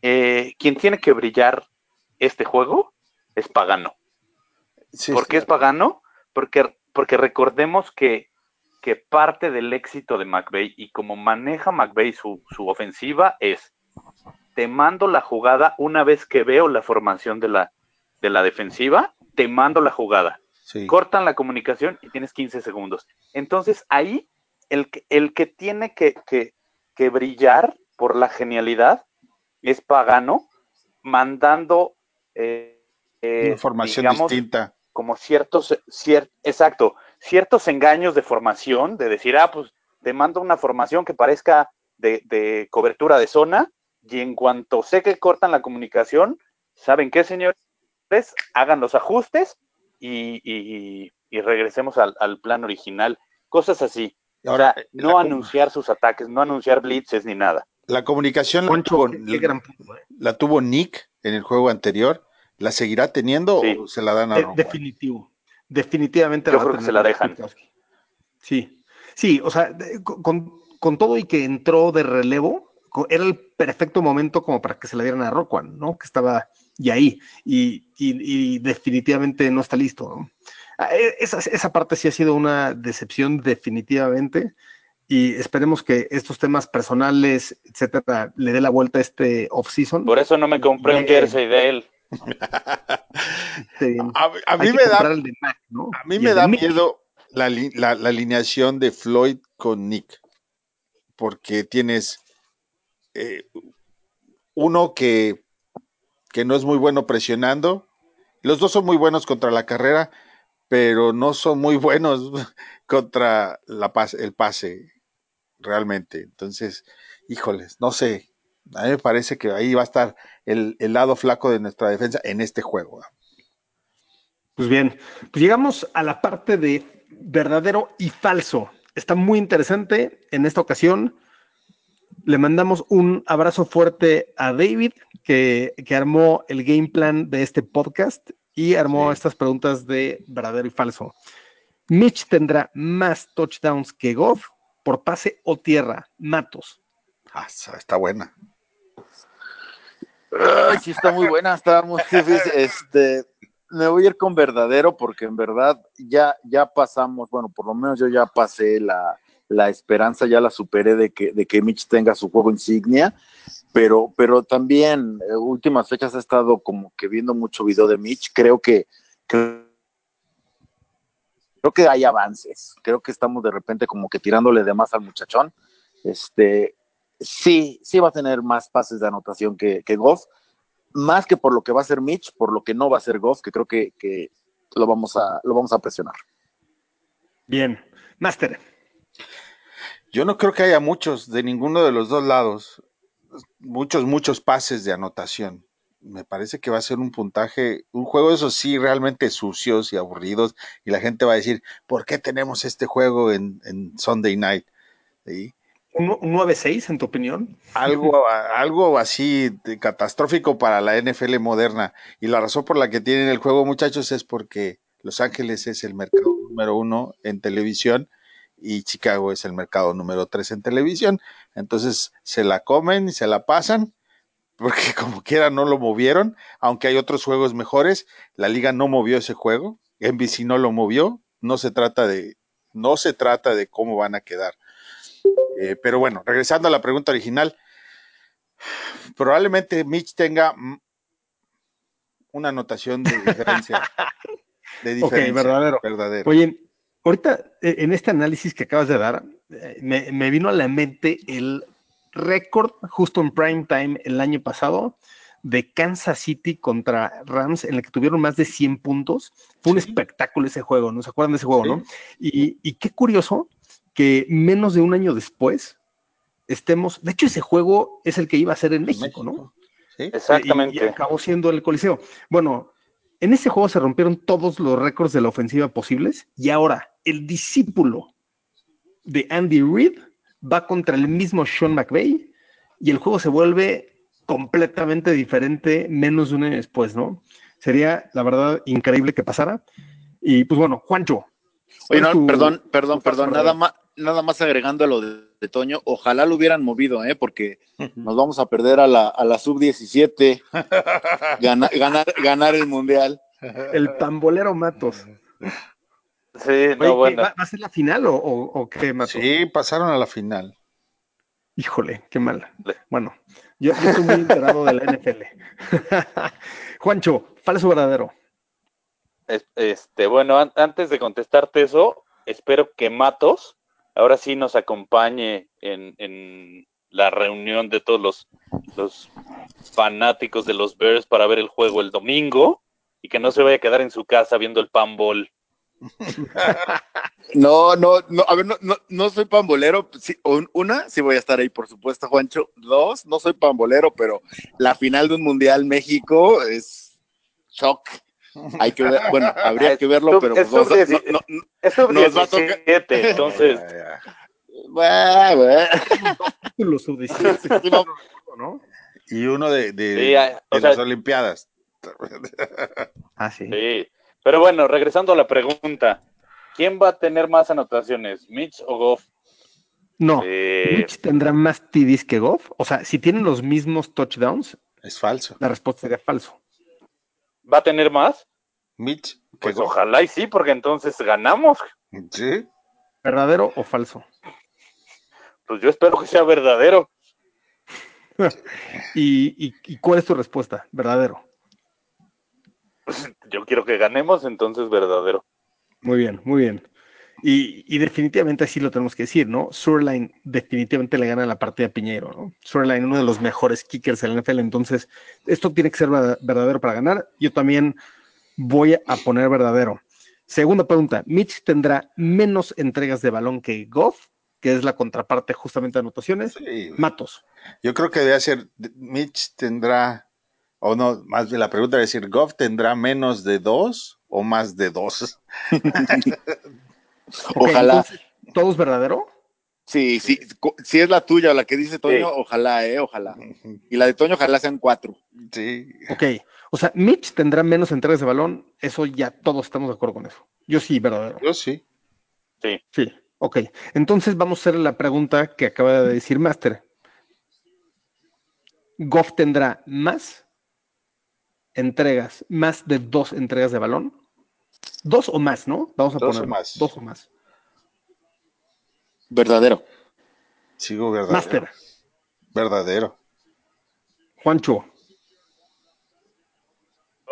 eh, quien tiene que brillar este juego es Pagano. Sí, ¿Por qué es Pagano? Porque, porque recordemos que, que parte del éxito de McVeigh y como maneja McVeigh su, su ofensiva es te mando la jugada una vez que veo la formación de la, de la defensiva, te mando la jugada Sí. cortan la comunicación y tienes 15 segundos. Entonces ahí el que, el que tiene que, que- que brillar por la genialidad es Pagano, mandando eh, eh, Información digamos, distinta. como ciertos, cier- exacto, ciertos engaños de formación, de decir, ah, pues te mando una formación que parezca de, de cobertura de zona, y en cuanto sé que cortan la comunicación, ¿saben qué, señores? Hagan los ajustes y, y- y regresemos al, al plan original. Cosas así. Y O sea, la no anunciar sus ataques, no anunciar blitzes ni nada. La comunicación la tuvo, qué, qué gran punto, ¿eh? la tuvo Nick en el juego anterior. ¿La seguirá teniendo Sí. o se la dan a De- definitivo. Definitivamente Yo va a creo que se la dejan. Sí, sí, o sea, de- con, con todo y que entró de relevo, era el perfecto momento como para que se la dieran a Roquan, ¿no? Que estaba y ahí, y, y- y definitivamente no está listo, ¿no? Ah, e- Esa, esa parte sí ha sido una decepción definitivamente, y esperemos que estos temas personales, etcétera, le dé la vuelta a este off-season. Por eso no me compré un jersey de él. A, a mí me da comprar el de Mac, ¿no? A mí Y me da miedo la- la alineación de Floyd con Nick, porque tienes eh, uno que, que no es muy bueno presionando, los dos son muy buenos contra la carrera, pero no son muy buenos contra la el pase, realmente. Entonces, híjoles, no sé, a mí me parece que ahí va a estar el, el lado flaco de nuestra defensa en este juego. Pues bien, pues llegamos a la parte de verdadero y falso. Está muy interesante en esta ocasión. Le mandamos un abrazo fuerte a David, que, que armó el game plan de este podcast y armó Sí. estas preguntas de verdadero y falso. Mitch tendrá más touchdowns que Goff por pase o tierra. Matos. Ah, está buena. Ay, sí, está muy buena, está muy difícil. Este, me voy a ir con verdadero porque en verdad ya, ya pasamos, bueno, por lo menos yo ya pasé la, la esperanza, ya la superé de que, de que Mitch tenga su juego insignia, pero, pero también eh, últimas fechas he estado como que viendo mucho video de Mitch, creo que, creo, creo que hay avances, creo que estamos de repente como que tirándole de más al muchachón, este, sí, sí va a tener más pases de anotación que, que Goff, más que por lo que va a hacer Mitch, por lo que no va a hacer Goff, que creo que, que lo, vamos a, lo vamos a presionar. Bien. Master. Yo no creo que haya muchos de ninguno de los dos lados. Muchos, muchos pases de anotación. Me parece que va a ser un puntaje, un juego, eso sí, realmente sucios y aburridos. Y la gente va a decir, ¿por qué tenemos este juego en, en Sunday night? ¿Sí? ¿Un, un 9-6 en tu opinión? Algo, algo así de catastrófico para la NFL moderna. Y la razón por la que tienen el juego, muchachos, es porque Los Ángeles es el mercado número uno en televisión y Chicago es el mercado número tres en televisión. Entonces se la comen y se la pasan, porque como quiera no lo movieron, aunque hay otros juegos mejores. La liga no movió ese juego, NBC no lo movió. No se trata de, no se trata de cómo van a quedar. Eh, pero bueno, regresando a la pregunta original, probablemente Mitch tenga una anotación de diferencia. De diferencia verdadero. verdadero. Oye, ahorita eh, en este análisis que acabas de dar, eh, me, me vino a la mente el récord justo en prime time el año pasado de Kansas City contra Rams, en el que tuvieron más de 100 puntos. Fue un espectáculo ese juego, ¿no se acuerdan de ese juego, Sí. no? Y, y qué curioso que menos de un año después estemos. De hecho, ese juego es el que iba a ser en México, ¿no? Sí. Exactamente. Y, y acabó siendo el Coliseo. Bueno, en ese juego se rompieron todos los récords de la ofensiva posibles y ahora el discípulo de Andy Reid va contra el mismo Sean McVay y el juego se vuelve completamente diferente menos de un año después, ¿no? Sería, la verdad, increíble que pasara. Y pues bueno, Juancho. Oye, ¿cuál no, tu- perdón, perdón, perdón, nada más, nada más agregando a lo de, de Toño, ojalá lo hubieran movido, ¿eh? porque nos vamos a perder a la, a la sub-17, ganar, ganar, ganar el mundial. El pambolero Matos. Sí, Oye, no, ¿qué, bueno. ¿va, va a ser la final o, o- o qué, Matos? Sí, pasaron a la final. Híjole, qué mal. Le- Bueno, yo, yo estoy muy enterado de la NFL. Juancho, falso verdadero. Es- Este, bueno, an- antes de contestarte eso, espero que Matos ahora sí nos acompañe en, en la reunión de todos los, fanáticos de los Bears para ver el juego el domingo y que no se vaya a quedar en su casa viendo el panball. No, no, no, a ver, no, no, no soy pambolero. Sí, un- una, sí voy a estar ahí, por supuesto, Juancho. Dos, no soy pambolero, pero la final de un mundial México es shock. Hay que ver, bueno, habría que verlo, pero es pues, vamos no, no, Es sub Nos va a tocar- 17, entonces, Ya, ya. bueno, bueno. Lo sub-17, Sí, vamos. ¿no? Y uno de, de- Sí, ah, o de sea- las Olimpiadas. Ah, sí. sí. Pero bueno, regresando a la pregunta, ¿quién va a tener más anotaciones, Mitch o Goff? No, Eh, Mitch tendrá más TDs que Goff. O sea, si tienen los mismos touchdowns, Es falso. la respuesta sería falso. ¿Va a tener más? Mitch, que Pues go- ojalá y sí, porque entonces ganamos. Sí. ¿Verdadero o falso? Pues yo espero que sea verdadero. ¿Y, y, y cuál es tu respuesta? ¿Verdadero? Yo quiero que ganemos, entonces verdadero. Muy bien, muy bien. Y, y definitivamente así lo tenemos que decir, ¿no? Surline definitivamente le gana la partida a Piñeiro, ¿no? Surline, uno de los mejores kickers de la NFL, entonces esto tiene que ser verda- verdadero para ganar. Yo también voy a poner verdadero. Segunda pregunta, Mitch tendrá menos entregas de balón que Goff, que es la contraparte justamente de anotaciones. Sí. Matos, Yo creo que debe ser, Mitch tendrá, o no, más bien la pregunta debe decir, ¿Goff tendrá menos de dos o más de dos? Ojalá. entonces, ¿todo es verdadero? Sí, sí, si es la tuya, la que dice Toño, Sí. ojalá, eh, ojalá. Y la de Toño, ojalá sean cuatro. Sí. Ok, o sea, Mitch tendrá menos entregas de balón, eso ya todos estamos de acuerdo con eso. Yo sí, verdadero. Yo sí. Sí. Sí, ok. Entonces vamos a hacer la pregunta que acaba de decir Master. ¿Goff tendrá más entregas, más de dos entregas de balón? Dos o más, ¿no? Vamos a Dos poner o más. Dos o más. Verdadero. Sigo verdadero. Master, Verdadero. Juancho.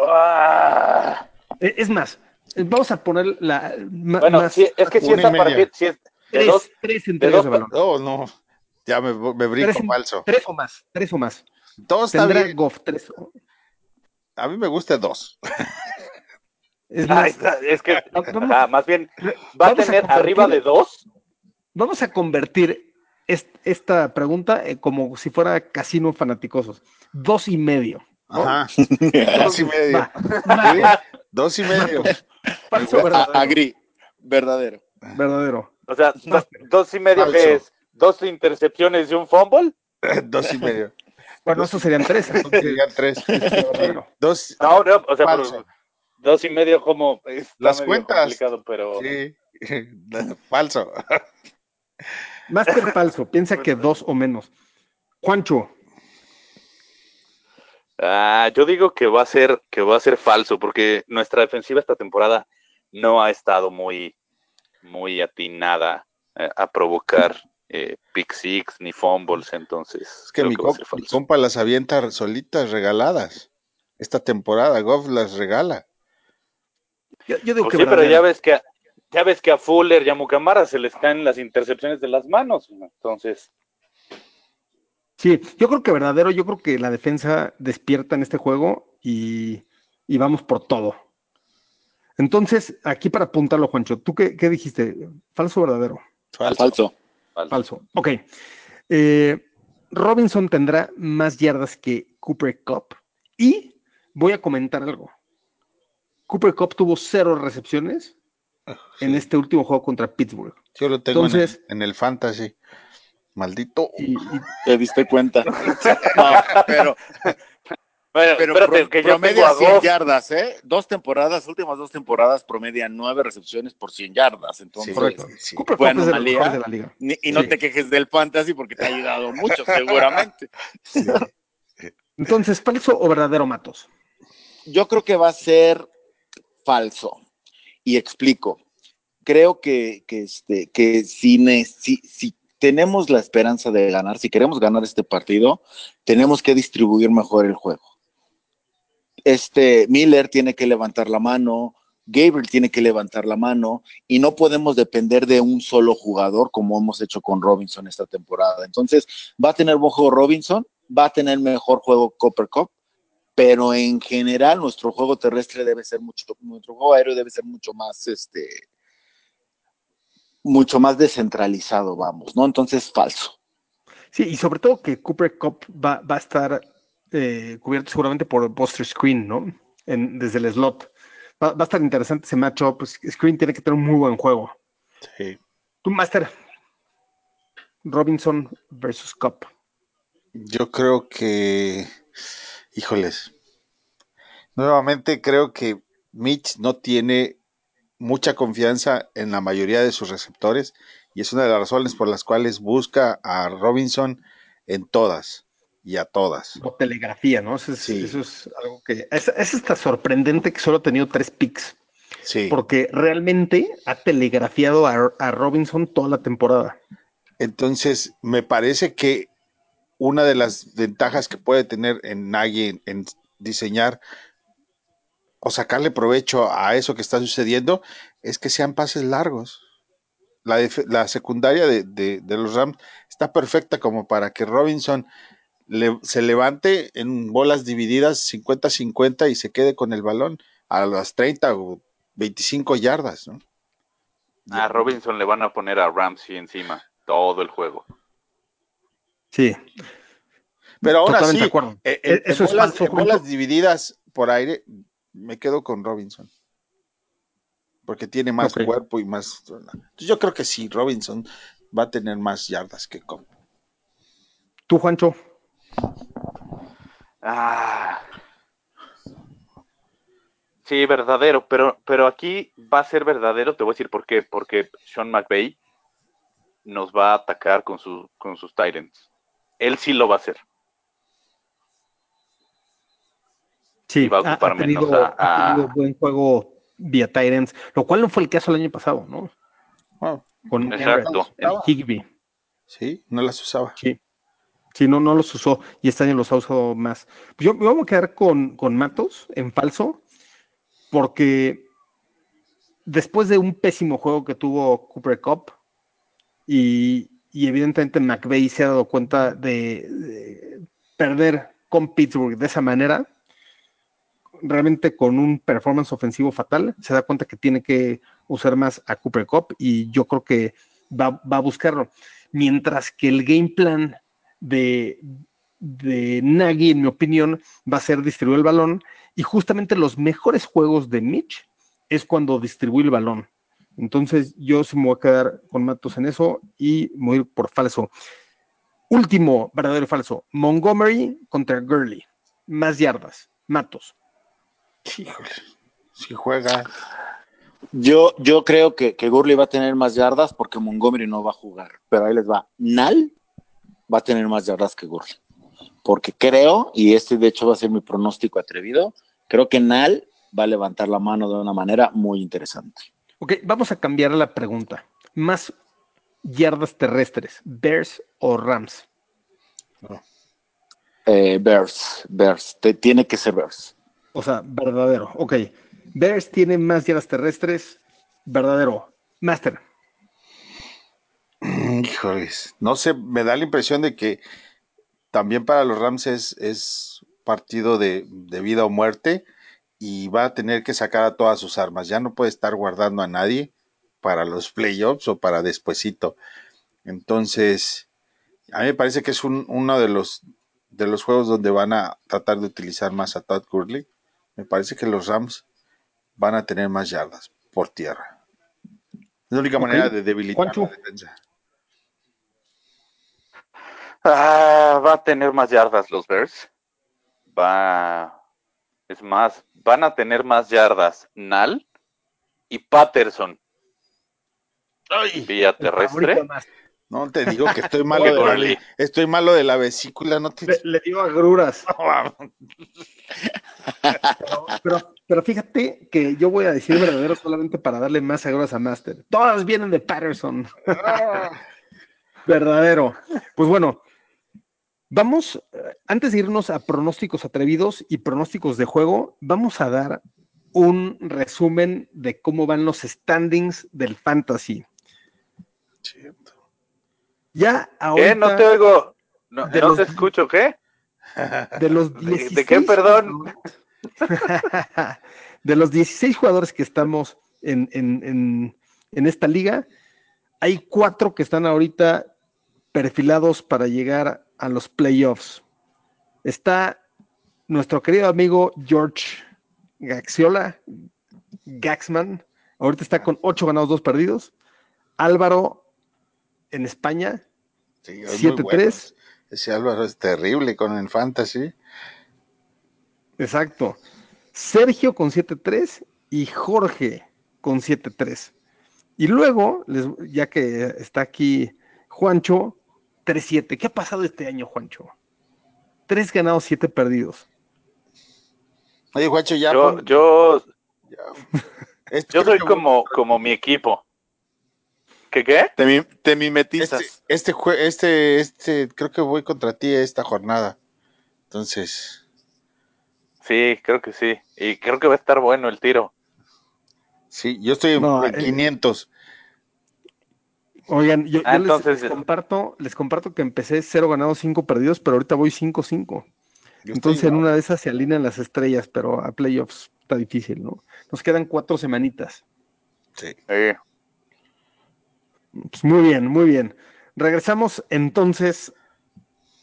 Ah, Eh, Es más, vamos a poner la ma- bueno, más sí, es que si una es y a partir, media. si es de tres, dos, tres entregas dos- de balón. Oh, no. Ya me, me brinco Tres, falso. tres o más, tres o más. Dos Tendrá. Goff tres. A mí me gusta dos. Es Ah, más, está, es que, Vamos- más bien, va a vamos a tener arriba de dos. Vamos a convertir est- esta pregunta eh, como si fuera casino fanaticosos. Dos y medio. ¿no? Ajá. Dos y medio. Va. Dos y medio. Falso o A- verdadero. Agri, verdadero. Verdadero. O sea, dos, dos y medio Falso. que es dos intercepciones y un fumble. Dos y medio. Bueno, esos serían tres. Serían tres. Dos. No, no, o sea, Falso. Dos y medio como está Las medio cuentas. complicado, pero Sí. Falso. Master falso. Piensa que dos o menos. Juancho. Ah, yo digo que va a ser que va a ser falso porque nuestra defensiva esta temporada no ha estado muy muy atinada eh, a provocar eh, pick six ni fumbles, entonces Es que mi, que comp- mi compa las avienta solitas regaladas. Esta temporada Goff las regala. Yo, yo digo Pues que sí, pero ya ves que ya ves que a Fuller y a Mucamara se les caen las intercepciones de las manos. Entonces, Sí, yo creo que verdadero, yo creo que la defensa despierta en este juego y, y vamos por todo. Entonces, aquí para apuntarlo, Juancho, ¿tú qué, qué dijiste? ¿Falso o verdadero? Falso. Falso. Falso. Ok. Eh, Robinson tendrá más yardas que Cooper Cup y voy a comentar algo. Cooper Cup tuvo cero recepciones en este último juego contra Pittsburgh. Yo lo tengo en el- Entonces- en, el, fantasy. Maldito. Y, y- ¿Te diste cuenta? No, pero, bueno, pero espérate, pro- que yo tengo promedia a 100 dos. yardas, ¿eh? Dos temporadas, últimas dos temporadas, promedia nueve recepciones por 100 yardas. Entonces, Sí, correcto. sí. Cooper Fue Cup anomalía. de la liga. ni- y no te quejes del fantasy porque te ha ayudado mucho, seguramente. Entonces, ¿falso o verdadero, Matos? Yo creo que va a ser falso. Y explico. Creo que, este, que si, si, tenemos la esperanza de ganar, si queremos ganar este partido, tenemos que distribuir mejor el juego. Este Miller tiene que levantar la mano, Gabriel tiene que levantar la mano y no podemos depender de un solo jugador como hemos hecho con Robinson esta temporada. Entonces, va a tener juego Robinson, va a tener mejor juego Copper Cup, pero en general nuestro juego terrestre debe ser mucho, nuestro juego aéreo debe ser mucho más, este, mucho más descentralizado, vamos, ¿no? Entonces, falso. Sí, y sobre todo que Cooper Cup va, va a estar eh, cubierto seguramente por Buster Screen, ¿no? En- desde el slot. Va, va a estar interesante ese matchup. pues, Screen tiene que tener un muy buen juego. Sí. Tu Master. Robinson versus Cup. Yo creo que, híjoles, nuevamente creo que Mitch no tiene mucha confianza en la mayoría de sus receptores y es una de las razones por las cuales busca a Robinson en todas y a todas. O telegrafía, ¿no? Eso es, Sí. eso es algo que. Es, es hasta sorprendente que solo ha tenido tres picks. Sí. Porque realmente ha telegrafiado a, a Robinson toda la temporada. Entonces, me parece que una de las ventajas que puede tener en Nagy en, diseñar o sacarle provecho a eso que está sucediendo es que sean pases largos. La, secundaria de los Rams está perfecta como para que Robinson le- se levante en bolas divididas 50-50 y se quede con el balón a las 30 o 25 yardas. ¿no? A Robinson le van a poner a Ramsey encima todo el juego. Sí. Pero aún Totalmente así, de acuerdo. eh, en- Eso en es falso, en bolas Juancho. divididas por aire, me quedo con Robinson. Porque tiene más cuerpo y más. Entonces yo creo que sí, Robinson va a tener más yardas que Cobb. Tú, Juancho. Ah. Sí, verdadero, pero, pero aquí va a ser verdadero, te voy a decir por qué, porque Sean McVay nos va a atacar con, su, con sus Titans. Él sí lo va a hacer. Sí, Y va a ha- ocupar ha, tenido, menos a- ha tenido a- buen juego vía Tyrants, lo cual no fue el caso el año pasado, ¿no? Wow, Con Exacto. El Higby. sí, no las usaba. Sí. Sí, no, no los usó y este año los ha usado más. Yo me voy a quedar con, con Matos en falso, porque después de un pésimo juego que tuvo Cooper Cup y, y evidentemente McVeigh se ha dado cuenta de, de perder con Pittsburgh de esa manera, realmente con un performance ofensivo fatal, se da cuenta que tiene que usar más a Cooper Cup y yo creo que va, va a buscarlo. Mientras que el game plan de, de Nagy, en mi opinión, va a ser distribuir el balón y justamente los mejores juegos de Mitch es cuando distribuye el balón. Entonces yo sí me voy a quedar con Matos en eso y voy por falso. Último, verdadero y falso. Montgomery contra Gurley. Más yardas. Matos. Híjole, si juega. Yo, yo creo que, que Gurley va a tener más yardas porque Montgomery no va a jugar. Pero ahí les va. Nal va a tener más yardas que Gurley. Porque creo, y este de hecho va a ser mi pronóstico atrevido, creo que Nal va a levantar la mano de una manera muy interesante. Ok, vamos a cambiar la pregunta. Más yardas terrestres, Bears o Rams. Eh, Bears, Bears, te, tiene que ser Bears. O sea, verdadero. Ok. Bears tiene más yardas terrestres. Verdadero. Master. Híjoles, no sé, me da la impresión de que también para los Rams es, es partido de, de, vida o muerte y va a tener que sacar a todas sus armas. Ya no puede estar guardando a nadie para los playoffs o para despuesito. Entonces, a mí me parece que es un, uno de los, de los juegos donde van a tratar de utilizar más a Todd Gurley. Me parece que los Rams van a tener más yardas por tierra. Es la única okay. manera de debilitar la defensa. Ah, va a tener más yardas los Bears. Va. Es más, van a tener más yardas Nal y Patterson. Ay, Vía terrestre. no te digo que estoy malo, de la, estoy malo de la vesícula, no te... le, le dio agruras. pero, pero, pero, fíjate que yo voy a decir verdadero solamente para darle más agruras a Master. Todas vienen de Patterson. verdadero. Pues bueno, Vamos, antes de irnos a pronósticos atrevidos y pronósticos de juego, vamos a dar un resumen de cómo van los standings del fantasy. Cierto. Ya ahorita, ¿Qué? No te oigo. No, no los, te escucho, ¿qué? De los ¿De, ¿De qué, perdón? de los 16 jugadores que estamos en, en, en, en esta liga, hay cuatro que están ahorita perfilados para llegar a los playoffs. Está nuestro querido amigo George Gaxiola, Gaxman, ahorita está con 8 ganados, 2 perdidos. Álvaro en España, 7-3. Sí, bueno. Ese Álvaro es terrible con el fantasy. Exacto. Sergio con 7-3 y Jorge con 7-3. Y luego, les, ya que está aquí Juancho, 3-7. ¿Qué ha pasado este año, Juancho? Tres ganados, siete perdidos. Oye, Juancho, ya. Yo, pon... yo, ya. yo soy como, como mi equipo. ¿Qué qué? Te, te mimetizas. Este, este, este, este, creo que voy contra ti esta jornada. Entonces. Sí, creo que sí. Y creo que va a estar bueno el tiro. Sí, yo estoy no, en eh, 500. Oigan, yo, ah, yo entonces, les, comparto, les comparto que empecé cero ganados, cinco perdidos, pero ahorita voy 5-5. Entonces en una de esas se alinean las estrellas, pero a playoffs está difícil, ¿no? Nos quedan cuatro semanitas. Sí. Eh. Pues muy bien, muy bien. Regresamos entonces.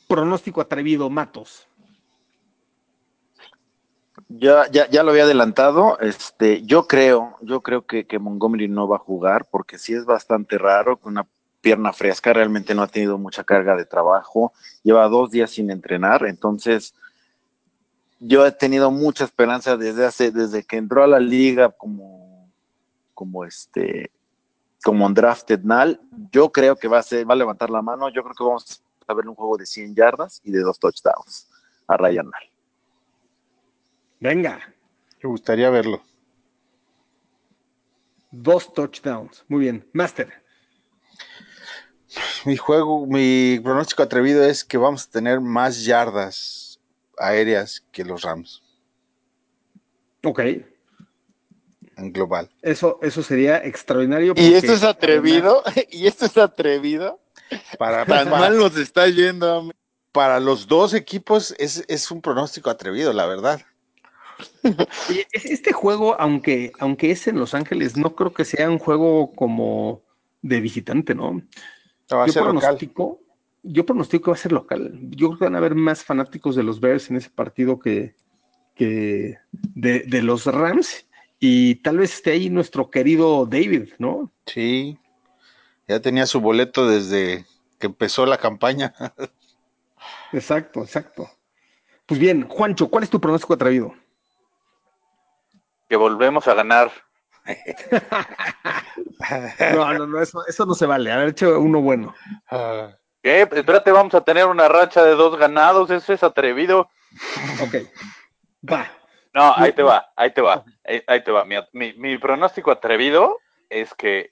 Pronóstico atrevido, Matos. Ya, ya, ya lo había adelantado. Este, yo creo, yo creo que, que, Montgomery no va a jugar, porque sí es bastante raro que una pierna fresca realmente no ha tenido mucha carga de trabajo. Lleva dos días sin entrenar, entonces yo he tenido mucha esperanza desde hace, desde que entró a la liga como, como este, como drafted Nal. Yo creo que va a ser, va a levantar la mano. Yo creo que vamos a ver un juego de 100 yardas y de dos touchdowns a Ryan Nal. Venga. Me gustaría verlo. Dos touchdowns. Muy bien. Master. Mi juego, mi pronóstico atrevido es que vamos a tener más yardas aéreas que los Rams. Ok. En global. Eso, eso sería extraordinario. ¿Y esto es atrevido? ¿Y esto es atrevido? Para, Tan para, mal nos está yendo. Para los dos equipos es, es un pronóstico atrevido, la verdad. Este juego, aunque, aunque es en Los Ángeles, no creo que sea un juego como de visitante, ¿no? no va a yo, pronostico, yo pronostico que va a ser local. Yo creo que van a haber más fanáticos de los Bears en ese partido que, que de, de, los Rams. Y tal vez esté ahí nuestro querido David, ¿no? Sí, ya tenía su boleto desde que empezó la campaña. exacto, exacto. Pues bien, Juancho, ¿cuál es tu pronóstico atrevido? Que volvemos a ganar. no, no, no, eso, eso, no se vale. Haber hecho uno bueno. ¿Qué? Espérate, vamos a tener una racha de dos ganados. Eso es atrevido. Ok. Va. No, ahí te va, ahí te va. Ahí, ahí te va. Mi, mi, mi, pronóstico atrevido es que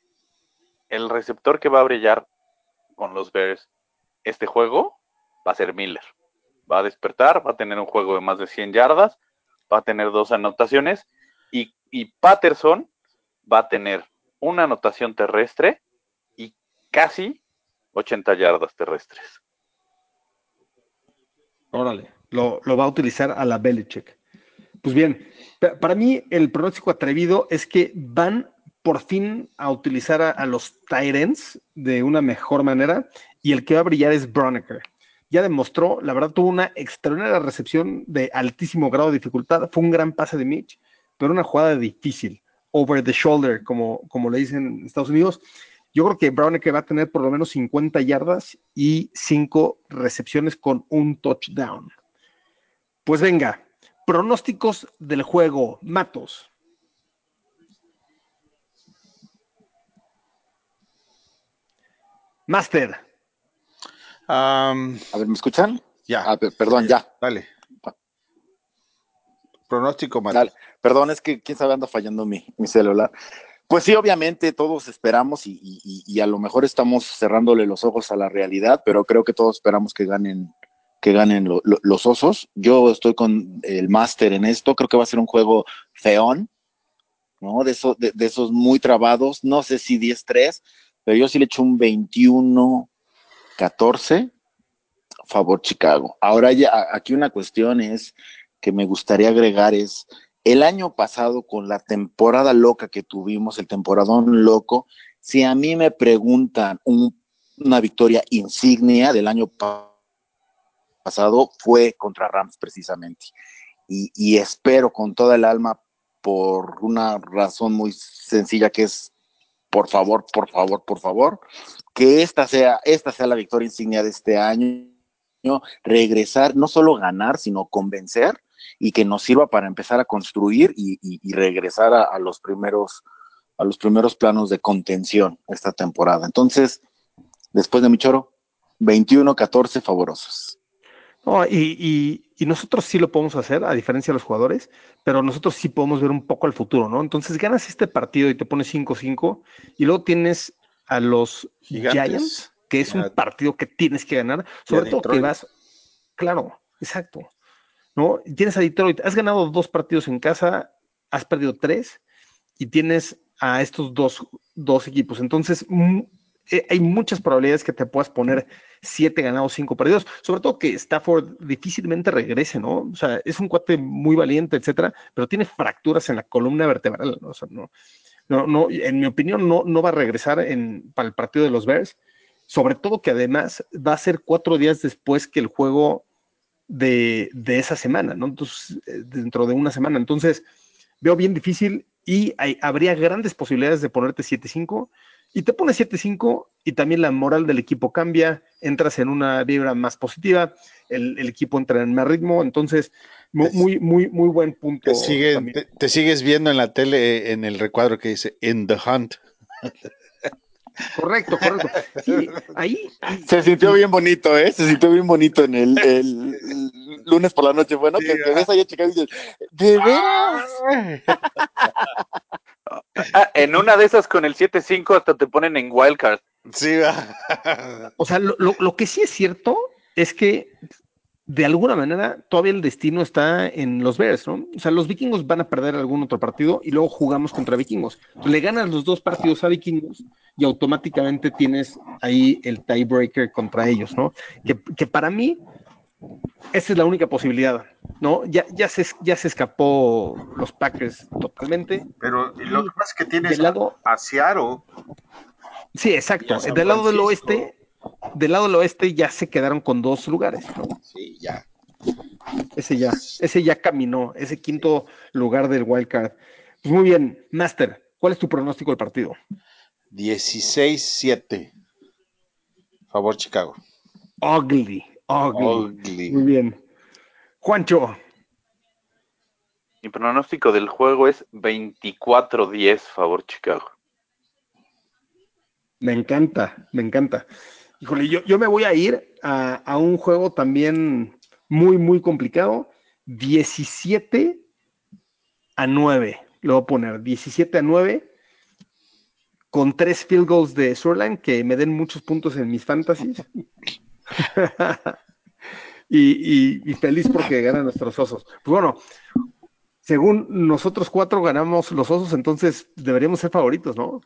el receptor que va a brillar con los Bears este juego va a ser Miller. Va a despertar, va a tener un juego de más de 100 yardas, va a tener dos anotaciones y, Patterson va a tener una anotación terrestre y casi 80 yardas terrestres. Órale, lo, lo va a utilizar a la Belichick. Pues bien, pa- para mí el pronóstico atrevido es que van por fin a utilizar a, los Tyrants de una mejor manera y el que va a brillar es Broniker. Ya demostró, la verdad, tuvo una extraordinaria recepción de altísimo grado de dificultad. Fue un gran pase de Mitch, pero una jugada difícil, over the shoulder, como, como le dicen en Estados Unidos. Yo creo que Browniker va a tener por lo menos 50 yardas y 5 recepciones con un touchdown. Pues venga, pronósticos del juego, Matos. Master, A ver, ¿me escuchan? ya, Ah, pe- perdón, ya. dale. Pronóstico. Dale. Perdón, es que quién sabe anda fallando mi, mi celular. Pues sí, obviamente todos esperamos y, a lo mejor estamos cerrándole los ojos a la realidad, pero creo que todos esperamos que ganen, que ganen lo- lo- los osos. Yo estoy con el máster en esto, creo que va a ser un juego feón, ¿no? De esos muy trabados, no sé si 10-3, pero yo sí le echo un 21-14, favor Chicago. Ahora ya, aquí una cuestión es que me gustaría agregar es el año pasado con la temporada loca que tuvimos, el temporadón loco, si a mí me preguntan un- una victoria insignia del año pa- pasado fue contra Rams precisamente. Y, y espero con toda el alma por una razón muy sencilla que es por favor, por favor, por favor, que esta sea, esta sea la victoria insignia de este año, regresar, no solo ganar, sino convencer y que nos sirva para empezar a construir y, y- y regresar a, a los primeros a los primeros planos de contención esta temporada. Entonces, después de mi choro, 21-14 favorosos. No, y, y- y nosotros sí lo podemos hacer, a diferencia de los jugadores, pero nosotros sí podemos ver un poco al futuro, ¿no? Entonces ganas este partido y te pones 5-5, y luego tienes a los Gigantes. Giants, que es un partido que tienes que ganar, sobre todo que vas, claro, exacto, ¿no? Tienes a Detroit, has ganado dos partidos en casa, has perdido tres, y tienes a estos dos, dos equipos. Entonces, mu- eh, hay muchas probabilidades que te puedas poner siete ganados, cinco perdidos. Sobre todo que Stafford difícilmente regrese, ¿no? O sea, es un cuate muy valiente, etcétera, pero tiene fracturas en la columna vertebral. ¿no? O sea, no, no, en mi opinión, no, no va a regresar para el partido de los Bears. Sobre todo que además va a ser cuatro días después que el juego de, de esa semana, ¿no? Entonces, eh, dentro de una semana. Entonces, veo bien difícil y hay- habría grandes posibilidades de ponerte 7-5 y te pones 7-5 y también la moral del equipo cambia, entras en una vibra más positiva, el, el equipo entra en más ritmo, entonces mu- Es- muy, muy, muy buen punto. Te, sigue- te- te sigues viendo en la tele, en el recuadro que dice In the Hunt. Correcto, correcto. Sí, ahí, Se sintió bien bonito, ¿eh? Se sintió bien bonito en el, el- el lunes por la noche. Bueno, Sí, que te ves ahí a Chicago y dices, ¿de veras? Ah, en una de esas con el 7-5 hasta te ponen en wildcard. Sí, va. O sea, lo, lo- lo que sí es cierto es que de alguna manera todavía el destino está en los Bears, ¿no? O sea, los vikingos van a perder algún otro partido y luego jugamos contra vikingos. Le ganas los dos partidos a vikingos y automáticamente tienes ahí el tiebreaker contra ellos, ¿no? Que, que para mí esa es la única posibilidad, ¿no? Ya, ya, se, ya se escapó los Packers totalmente. Pero lo que pasa es que tienes lado, a Seattle. sí, exacto. Del lado del oeste, del lado del oeste ya se quedaron con dos lugares, ¿no? Sí, ya. Ese ya, ese ya caminó, ese quinto lugar del wild card. Pues muy bien, Master, ¿cuál es tu pronóstico del partido? 16-7. Favor Chicago. Ugly, ugly. Ugly. Muy bien. Juancho, Mi pronóstico del juego es 24-10 favor Chicago. me encanta, me encanta. Híjole, yo, me voy a ir a, un juego también muy, muy complicado. 17 a 9, lo voy a poner, 17 a 9, con tres field goals de Surline que me den muchos puntos en mis fantasies. y, y- y feliz porque ganan nuestros osos. Pues bueno, según nosotros cuatro ganamos los osos, entonces deberíamos ser favoritos, ¿no?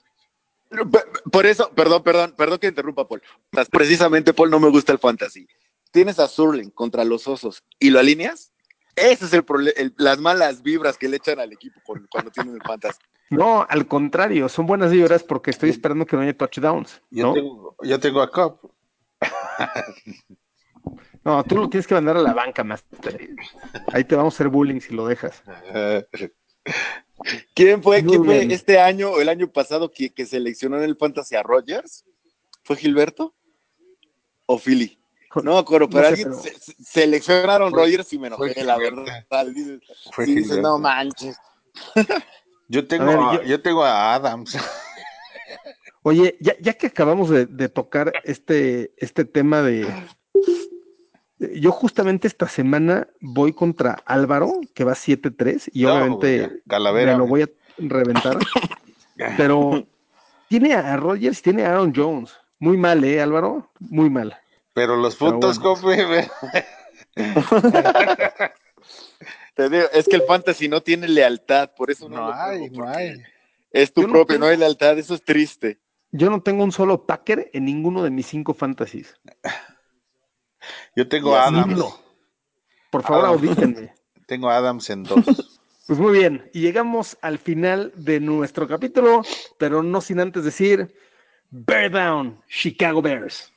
Por eso, perdón, perdón, perdón que interrumpa, Paul. Precisamente, Paul, no me gusta el fantasy. Tienes a Surling contra los osos y lo alineas. Ese es el problema, las malas vibras que le echan al equipo cuando tienen el fantasy. No, al contrario, son buenas vibras porque estoy esperando que no haya touchdowns. Yo, tengo, yo tengo a Cobb. No, tú lo tienes que mandar a la banca, más. Ahí te vamos a hacer bullying si lo dejas. ¿Quién fue, ¿quién fue este año o el año pasado que, que, seleccionó en el Fantasy a Rogers? ¿Fue Gilberto? ¿O Philly? No me acuerdo, pero, alguien seleccionaron Rogers y me enojé, la verdad. Dices, no manches. Yo tengo, a, yo... yo... tengo a Adams. Oye, ya, ya que acabamos de, de, tocar este, este tema de, yo justamente esta semana voy contra Álvaro, que va 7-3, y obviamente Calavera, me lo voy a reventar. pero tiene a Rogers, tiene a Aaron Jones. Muy mal, ¿eh, Álvaro? Muy mal. Pero los puntos, bueno. Te digo, es que el fantasy no tiene lealtad, por eso no, no hay, no hay. Es tu propio, no, tengo, no, hay lealtad, eso es triste. Yo no tengo un solo Packer en ninguno de mis cinco fantasies. Yo tengo a Adams. Por favor, audítenme. Tengo a Adams en dos. Pues muy bien, y llegamos al final de nuestro capítulo, pero no sin antes decir, Bear Down, Chicago Bears.